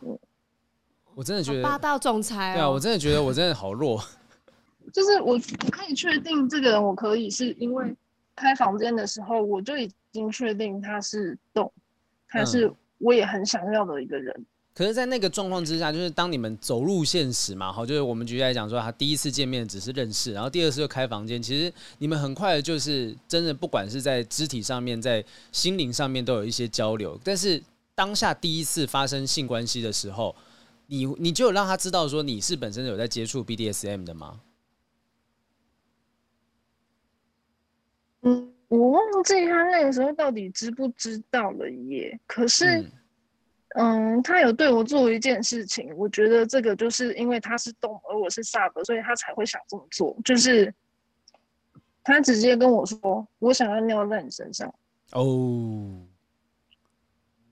我真的觉得霸道总裁哦。对啊，我真的觉得我真的好弱。就是我我可以确定这个人我可以，是因为。开房间的时候，我就已经确定他是动，他是我也很想要的一个人。嗯、可是，在那个状况之下，就是当你们走入现实嘛，好，就是我们举例来讲说，他第一次见面只是认识，然后第二次就开房间，其实你们很快的就是真的，不管是在肢体上面，在心灵上面都有一些交流。但是当下第一次发生性关系的时候，你你就有让他知道说你是本身有在接触 BDSM 的吗？嗯，我忘记他那个时候到底知不知道了耶。可是，嗯，嗯，他有对我做一件事情，我觉得这个就是因为他是动，而我是 sub，所以他才会想这么做。就是他直接跟我说：“我想要尿在你身上。”哦，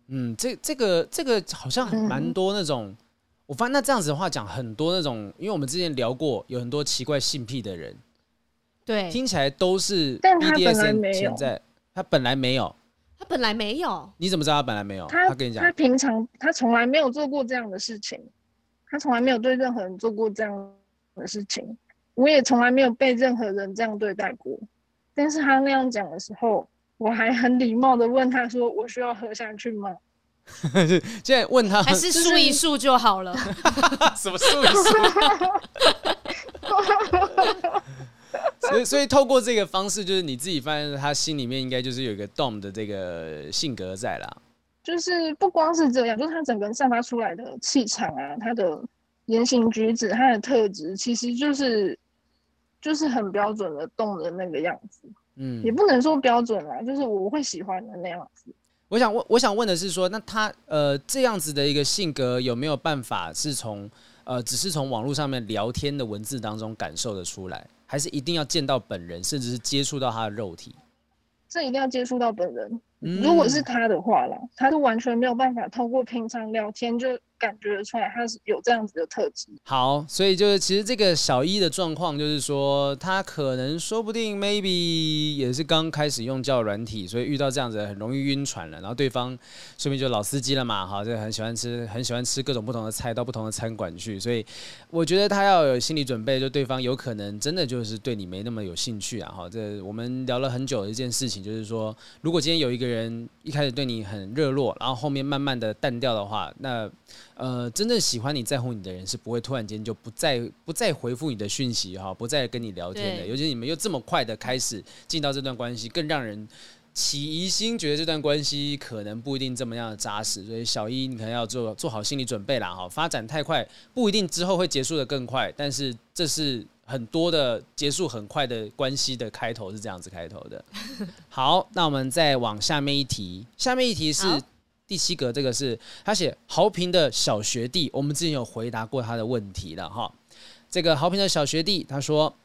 嗯，这这个这个好像蛮多那种。嗯、我发现那这样子的话讲很多那种，因为我们之前聊过，有很多奇怪性癖的人。对，听起来都是 BDSM 潜在，他本来没有，他本来没有，你怎么知道他本来没有？他，他跟你讲，他平常他从来没有做过这样的事情，他从来没有对任何人做过这样的事情，我也从来没有被任何人这样对待过。但是他那样讲的时候，我还很礼貌的问他说：“我需要喝下去吗？” 现在问他，还是数一数就好了？什么数一数？所以，所以透过这个方式，就是你自己发现他心里面应该就是有一个 Dom 的这个性格在啦。就是不光是这样，就是他整个人散发出来的气场啊，他的言行举止，他的特质，其实就是就是很标准的 Dom 的那个样子。嗯，也不能说标准啦，就是我会喜欢的那样子。我想问，我想问的是说，那他呃这样子的一个性格有没有办法是从呃只是从网络上面聊天的文字当中感受的出来？还是一定要见到本人，甚至是接触到他的肉体？这一定要接触到本人。如果是他的话啦，他是完全没有办法透过平常聊天就。感觉得出来，他是有这样子的特质。好，所以就是其实这个小一的状况，就是说他可能说不定 maybe 也是刚开始用交友软体，所以遇到这样子很容易晕船了。然后对方说明就老司机了嘛，哈，就很喜欢吃，很喜欢吃各种不同的菜，到不同的餐馆去。所以我觉得他要有心理准备，就对方有可能真的就是对你没那么有兴趣啊。哈，这我们聊了很久的一件事情，就是说如果今天有一个人一开始对你很热络，然后后面慢慢的淡掉的话，那。呃，真正喜欢你在乎你的人是不会突然间就不再不再回复你的讯息哈，不再跟你聊天的。尤其你们又这么快的开始进到这段关系，更让人起疑心，觉得这段关系可能不一定这么样的扎实。所以小一，你可能要做做好心理准备啦哈。发展太快，不一定之后会结束的更快，但是这是很多的结束很快的关系的开头是这样子开头的。好，那我们再往下面一题，下面一题是。第七格这个是他写豪平的小学弟，我们之前有回答过他的问题了哈。这个豪平的小学弟他说。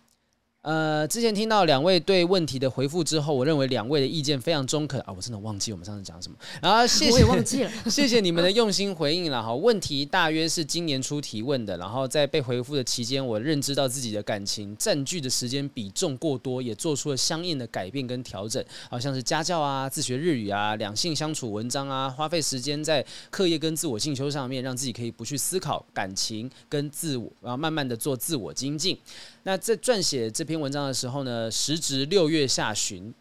呃，之前听到两位对问题的回复之后，我认为两位的意见非常中肯啊！我真的忘记我们上次讲什么，然后谢谢，我也忘记了，谢谢你们的用心回应了哈。问题大约是今年初提问的，然后在被回复的期间，我认知到自己的感情占据的时间比重过多，也做出了相应的改变跟调整，好像是家教啊、自学日语啊、两性相处文章啊，花费时间在课业跟自我进修上面，让自己可以不去思考感情跟自我，然后慢慢的做自我精进。那在撰写这篇文章的时候呢，时值六月下旬，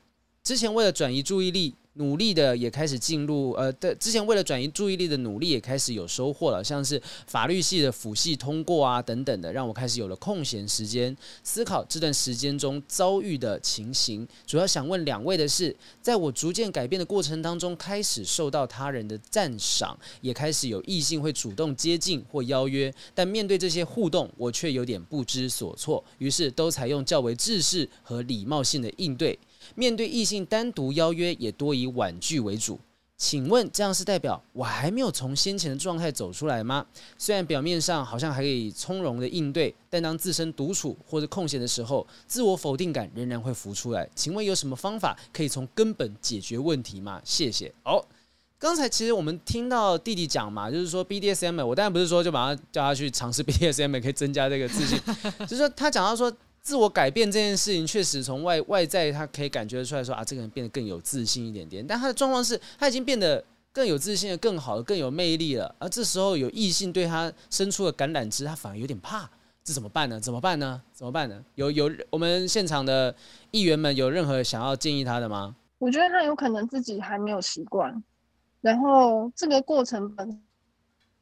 之前为了转移注意力。努力的也开始进入，呃，的之前为了转移注意力的努力也开始有收获了，像是法律系的辅系通过啊等等的，让我开始有了空闲时间思考这段时间中遭遇的情形。主要想问两位的是，在我逐渐改变的过程当中，开始受到他人的赞赏，也开始有异性会主动接近或邀约，但面对这些互动，我却有点不知所措，于是都采用较为制式和礼貌性的应对。面对异性单独邀约，也多以婉拒为主。请问这样是代表我还没有从先前的状态走出来吗？虽然表面上好像还可以从容的应对，但当自身独处或者空闲的时候，自我否定感仍然会浮出来。请问有什么方法可以从根本解决问题吗？谢谢。哦，刚才其实我们听到弟弟讲嘛，就是说 BDSM，我当然不是说就马上叫他去尝试 BDSM 可以增加这个自信，就是说他讲到说。自我改变这件事情，确实从外外在他可以感觉出来说啊，这个人变得更有自信一点点。但他的状况是，他已经变得更有自信了，更好，更有魅力了。而这时候有异性对他伸出了橄榄枝，他反而有点怕，这怎么办呢？怎么办呢？怎么办呢？有有我们现场的议员们有任何想要建议他的吗？我觉得他有可能自己还没有习惯，然后这个过程本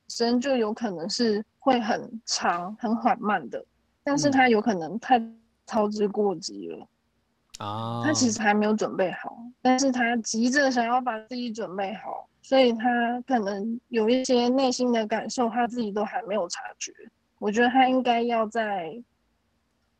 身就有可能是会很长、很缓慢的。但是他有可能太操之过急了啊！他其实还没有准备好，但是他急着想要把自己准备好，所以他可能有一些内心的感受，他自己都还没有察觉。我觉得他应该要在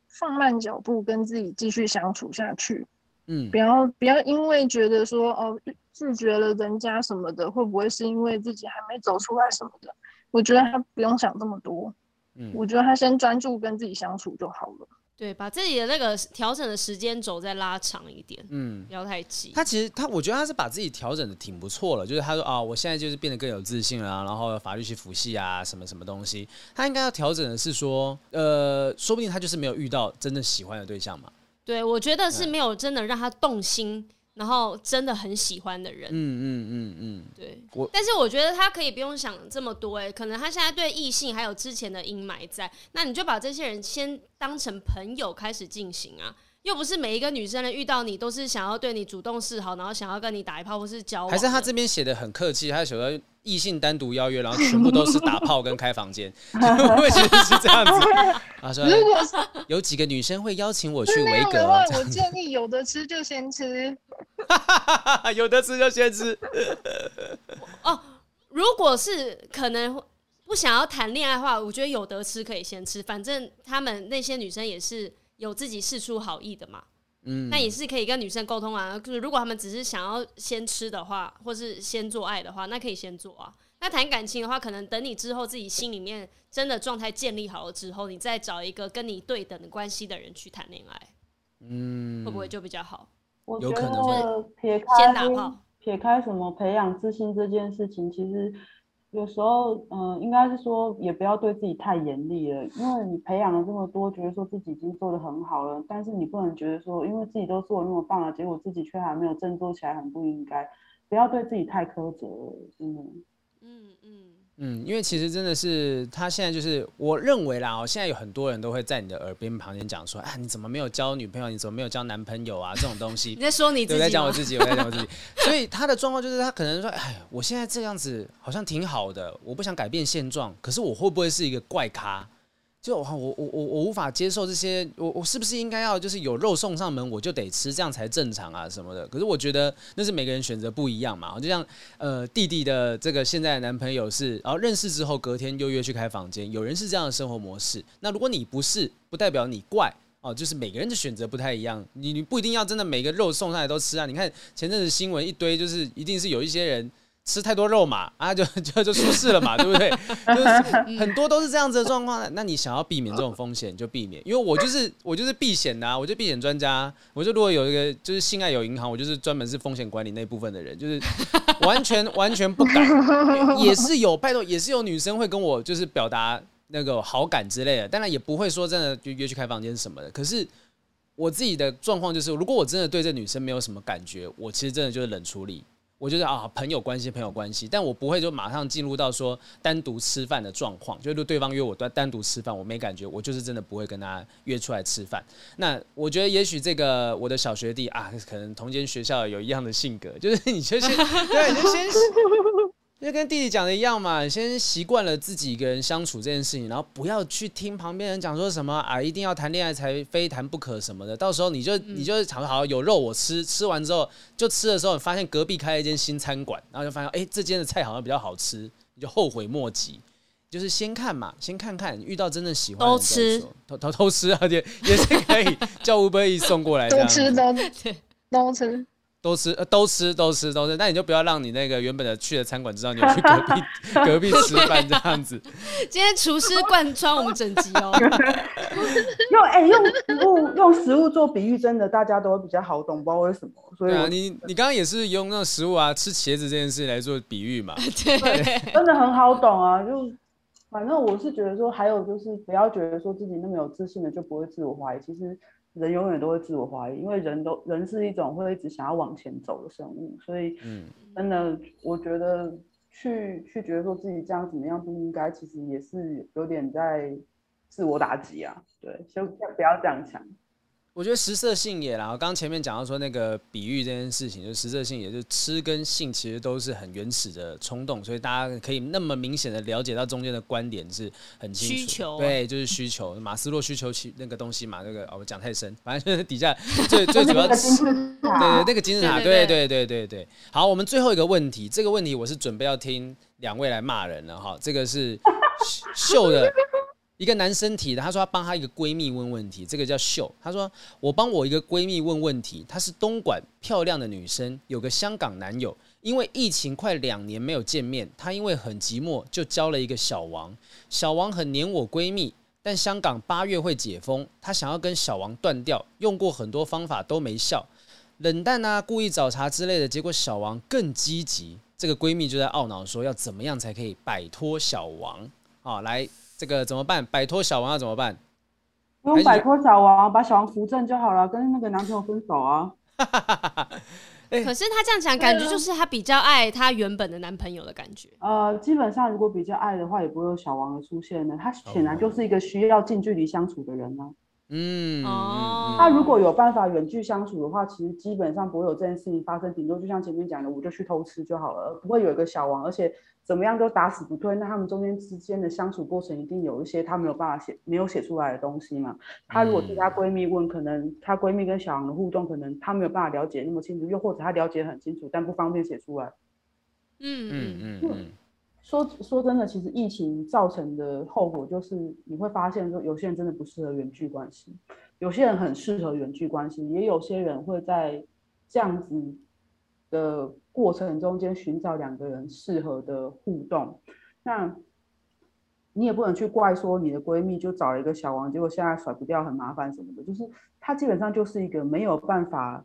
放慢脚步，跟自己继续相处下去。嗯，不要不要因为觉得说哦拒绝了人家什么的，会不会是因为自己还没走出来什么的？我觉得他不用想这么多。嗯，我觉得他先专注跟自己相处就好了。对，把自己的那个调整的时间轴再拉长一点，嗯，不要太急。他其实他，我觉得他是把自己调整的挺不错了。就是他说啊，我现在就是变得更有自信了啊，然后法律系辅系啊，什么什么东西。他应该要调整的是说，呃，说不定他就是没有遇到真正喜欢的对象嘛。对，我觉得是没有真的让他动心。然后真的很喜欢的人，嗯嗯嗯嗯，对。我但是我觉得他可以不用想这么多，哎，可能他现在对异性还有之前的阴霾在，那你就把这些人先当成朋友开始进行啊。又不是每一个女生呢遇到你都是想要对你主动示好，然后想要跟你打一炮或是交往。还是他这边写的很客气，他写的异性单独邀约，然后全部都是打炮跟开房间，会不会其实是这样子？他说有几个女生会邀请我去维格，我建议有的吃就先吃，有的吃就先吃。哦，如果是可能不想要谈恋爱的话，我觉得有得吃可以先吃，反正他们那些女生也是。有自己事出好意的嘛？嗯，那也是可以跟女生沟通啊。就是如果他们只是想要先吃的话，或是先做爱的话，那可以先做啊。那谈感情的话，可能等你之后自己心里面真的状态建立好了之后，你再找一个跟你对等的关系的人去谈恋爱，嗯，会不会就比较好？我觉得撇开先打炮，撇开什么培养自信这件事情，其实。有时候，嗯、呃，应该是说，也不要对自己太严厉了，因为你培养了这么多，觉得说自己已经做得很好了，但是你不能觉得说，因为自己都做得那么棒了，结果自己却还没有振作起来，很不应该。不要对自己太苛责了，真的。嗯嗯，嗯，因为其实真的是他现在就是我认为啦，哦，现在有很多人都会在你的耳边旁边讲说，啊，你怎么没有交女朋友？你怎么没有交男朋友啊？这种东西。你在说你自己？我在讲我自己，我在讲我自己。所以他的状况就是他可能说，哎，我现在这样子好像挺好的，我不想改变现状，可是我会不会是一个怪咖？就我我我我无法接受这些，我我是不是应该要就是有肉送上门我就得吃，这样才正常啊什么的？可是我觉得那是每个人选择不一样嘛。就像呃弟弟的这个现在的男朋友是，然后认识之后隔天又约去开房间，有人是这样的生活模式。那如果你不是，不代表你怪哦，就是每个人的选择不太一样。你你不一定要真的每个肉送上来都吃啊。你看前阵子新闻一堆，就是一定是有一些人。吃太多肉嘛，啊，就 就就出事了嘛，对不对？就是很多都是这样子的状况。那你想要避免这种风险，就避免。因为我就是我就是避险的啊，我就避险专家。我就如果有一个就是性爱有银行，我就是专门是风险管理那部分的人，就是完全 完全不敢。也是有拜托，也是有女生会跟我就是表达那个好感之类的，当然也不会说真的就约去开房间什么的。可是我自己的状况就是，如果我真的对这女生没有什么感觉，我其实真的就是冷处理。我就是啊，朋友关系，朋友关系，但我不会就马上进入到说单独吃饭的状况。就是对方约我单单独吃饭，我没感觉，我就是真的不会跟他约出来吃饭。那我觉得也许这个我的小学弟啊，可能同间学校有一样的性格，就是你就先 对，你就先。就跟弟弟讲的一样嘛，先习惯了自己一个人相处这件事情，然后不要去听旁边人讲说什么啊，一定要谈恋爱才非谈不可什么的。到时候你就你就想说好有肉我吃，吃完之后就吃的时候，你发现隔壁开了一间新餐馆，然后就发现哎、欸、这间的菜好像比较好吃，你就后悔莫及。就是先看嘛，先看看遇到真正喜欢的，偷吃偷偷偷吃，而且也是可以叫 Uber Eats 送过来的，都吃都都吃。都吃，呃，都吃，都吃，都吃。那你就不要让你那个原本的去的餐馆知道你有去隔壁 隔壁吃饭这样子。今天厨师贯穿我们整集哦。用哎、欸，用食物用食物做比喻，真的大家都会比较好懂，不知道为什么。所以对啊，你你刚刚也是用那种食物啊，吃茄子这件事来做比喻嘛？对，真的很好懂啊。就反正我是觉得说，还有就是不要觉得说自己那么有自信的就不会自我怀疑，其实。人永远都会自我怀疑，因为人都人是一种会一直想要往前走的生物，所以，嗯，真的，我觉得去去觉得说自己这样怎么样不应该，其实也是有点在自我打击啊。对，就不要这样想。我觉得食色性也啦，刚刚前面讲到说那个比喻这件事情，就食色性也，就吃跟性其实都是很原始的冲动，所以大家可以那么明显的了解到中间的观点是很清楚。需求，对，就是需求，马斯洛需求其那个东西嘛，那个哦，我讲太深，反正就 是底下最 最主要吃，对对，那个金字塔，对对对对对。好，我们最后一个问题，这个问题我是准备要听两位来骂人了哈，这个是秀的。一个男生提的，他说他帮他一个闺蜜问问题，这个叫秀。他说我帮我一个闺蜜问问题，她是东莞漂亮的女生，有个香港男友，因为疫情快两年没有见面，她因为很寂寞，就交了一个小王。小王很黏我闺蜜，但香港八月会解封，她想要跟小王断掉，用过很多方法都没效，冷淡啊，故意找茬之类的，结果小王更积极。这个闺蜜就在懊恼说，要怎么样才可以摆脱小王？啊，来。这个怎么办？摆脱小王要怎么办？不用摆脱小王，把小王扶正就好了，跟那个男朋友分手啊。可是他这样讲，感觉就是他比较爱他原本的男朋友的感觉。呃，基本上如果比较爱的话，也不会有小王的出现呢。他显然就是一个需要近距离相处的人呢、啊。嗯，哦，他如果有办法远距相处的话，其实基本上不会有这件事情发生。顶多就像前面讲的，我就去偷吃就好了，不会有一个小王，而且。怎么样都打死不退，那他们中间之间的相处过程一定有一些她没有办法写、没有写出来的东西嘛？她如果替她闺蜜问，可能她闺蜜跟小杨的互动，可能她没有办法了解那么清楚，又或者她了解很清楚，但不方便写出来。嗯嗯嗯嗯。说说真的，其实疫情造成的后果就是你会发现说，有些人真的不适合远距关系，有些人很适合远距关系，也有些人会在这样子的过程中间寻找两个人适合的互动，那你也不能去怪说你的闺蜜就找了一个小王，结果现在甩不掉，很麻烦什么的。就是她基本上就是一个没有办法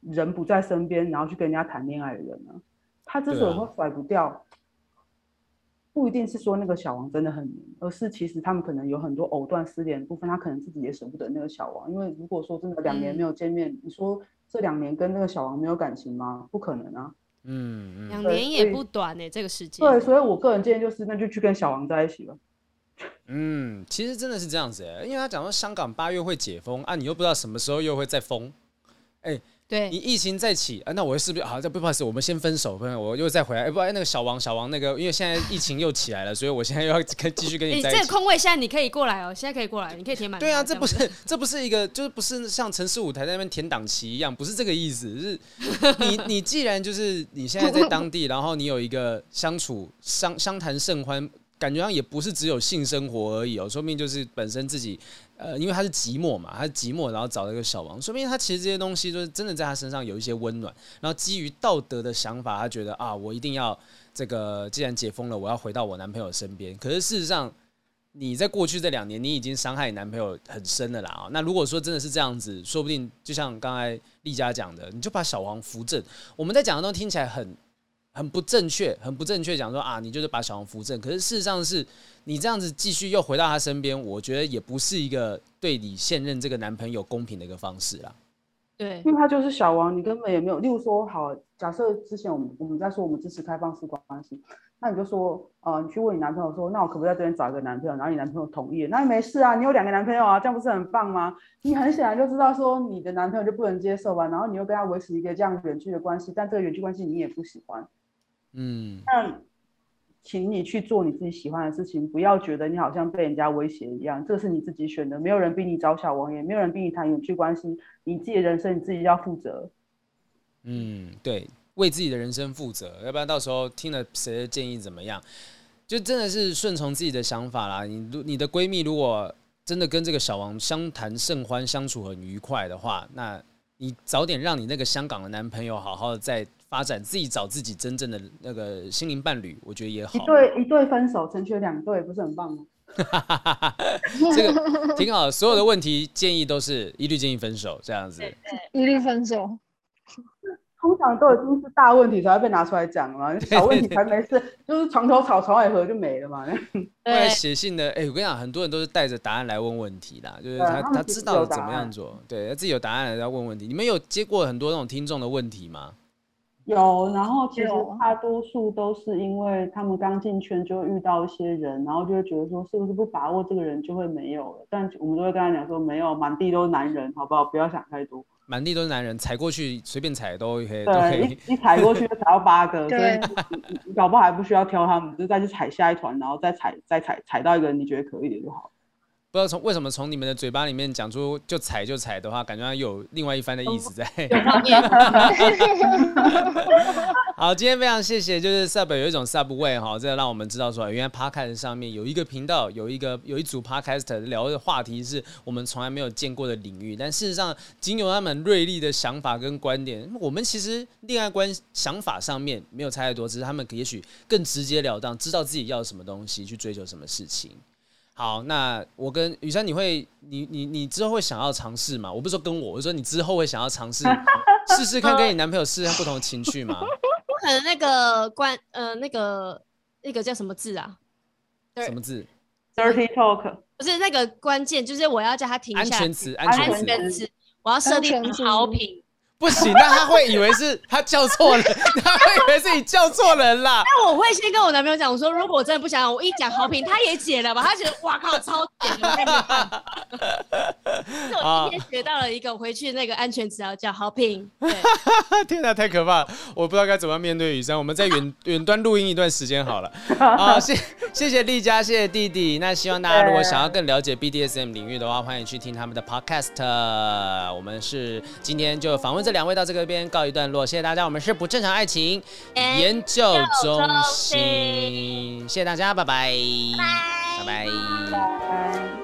人不在身边，然后去跟人家谈恋爱的人呢。她之所以会甩不掉，不一定是说那个小王真的很黏，而是其实他们可能有很多藕断丝连的部分，他可能自己也舍不得那个小王。因为如果说真的两年没有见面，你说。这两年跟那个小王没有感情吗？不可能啊！嗯，两年也不短呢、欸，这个时间。对，所以我个人建议就是，那就去跟小王在一起吧。嗯，其实真的是这样子哎，因为他讲说香港八月会解封啊，你又不知道什么时候又会再封，哎。对，你疫情再起啊，那我是不是好？这不好意思，我们先分手，分我又再回来。哎，不，那个小王，小王，那个，因为现在疫情又起来了，所以我现在又要跟继续跟你在一起。这个空位现在你可以过来哦，现在可以过来，你可以填满。对啊，这不是，这不是一个，就是不是像城市舞台在那边填档期一样，不是这个意思。是，你你既然就是你现在在当地，然后你有一个相处相相谈甚欢。感觉上也不是只有性生活而已哦，说不定就是本身自己，呃，因为他是寂寞嘛，他是寂寞，然后找了一个小王，说不定他其实这些东西就是真的在他身上有一些温暖，然后基于道德的想法，他觉得啊，我一定要这个，既然解封了，我要回到我男朋友身边。可是事实上，你在过去这两年，你已经伤害你男朋友很深了啦啊。那如果说真的是这样子，说不定就像刚才丽佳讲的，你就把小王扶正。我们在讲的都听起来很。很不正确，很不正确，讲说啊，你就是把小王扶正。可是事实上是，你这样子继续又回到他身边，我觉得也不是一个对你现任这个男朋友公平的一个方式啦。对，因为他就是小王，你根本也没有。例如说，好，假设之前我们我们在说我们支持开放式关系，那你就说，呃，你去问你男朋友说，那我可不可以在这边找一个男朋友？然后你男朋友同意，那你没事啊，你有两个男朋友啊，这样不是很棒吗？你很显然就知道说你的男朋友就不能接受吧，然后你又跟他维持一个这样远距的关系，但这个远距关系你也不喜欢。嗯，那请你去做你自己喜欢的事情，不要觉得你好像被人家威胁一样。这是你自己选的，没有人逼你找小王，也没有人逼你谈远距关系。你自己的人生你自己要负责。嗯，对，为自己的人生负责，要不然到时候听了谁的建议怎么样，就真的是顺从自己的想法啦。你你的闺蜜如果真的跟这个小王相谈甚欢，相处很愉快的话，那你早点让你那个香港的男朋友好好的在。发展自己找自己真正的那个心灵伴侣，我觉得也好。一对一对分手，成全两对，不是很棒吗？这个挺好。所有的问题建议都是一律建议分手，这样子。一律分手。通常都已经是大问题才会被拿出来讲嘛，小问题才没事，就是床头吵，床尾和就没了嘛。后来写信的，哎、欸，我跟你讲，很多人都是带着答案来问问题啦，就是他他，他知道怎么样做，对他自己有答案来要问问题。你们有接过很多那种听众的问题吗？有，然后其实大多数都是因为他们刚进圈就遇到一些人，然后就会觉得说是不是不把握这个人就会没有了？但我们都会跟他讲说没有，满地都是男人，好不好？不要想太多。满地都是男人，踩过去随便踩都 OK。对，都可以一一踩过去就踩到八个，所以你搞不好还不需要挑他们，就再去踩下一团，然后再踩再踩踩到一个人你觉得可以的就好。不知道从为什么从你们的嘴巴里面讲出就踩就踩的话，感觉有另外一番的意思在。好，今天非常谢谢，就是 Sub 有一种 Subway 哈，这让我们知道说，原来 Podcast 上面有一个频道，有一个有一组 Podcaster 聊的话题是我们从来没有见过的领域，但事实上，仅有他们锐利的想法跟观点，我们其实恋爱观想法上面没有差太多，只是他们也许更直截了当，知道自己要什么东西，去追求什么事情。好，那我跟雨珊，你会，你你你之后会想要尝试吗？我不是说跟我，我说你之后会想要尝试 试试看，跟你男朋友试试看不同的情趣吗？不可能那个关呃那个那个叫什么字啊？什么字？Dirty talk。不是那个关键，就是我要叫他停下。安全词，安全词。我要设定好评。不行，那他会以为是他叫错人，他会以为是你叫错人啦。那我会先跟我男朋友讲，我说如果我真的不想，我一讲好评，他也解了吧？他觉得哇靠，超解的。是我今天学到了一个，回去那个安全词要叫好评。对，天哪，太可怕了！我不知道该怎么面对雨山。我们在远 远端录音一段时间好了。好，谢谢谢丽佳，谢谢弟弟。那希望大家如果想要更了解 BDSM 领域的话，欢迎去听他们的 Podcast。我们是今天就访问这。两位到这个边告一段落，谢谢大家。我们是不正常爱情研究中心，谢谢大家，拜拜，拜拜。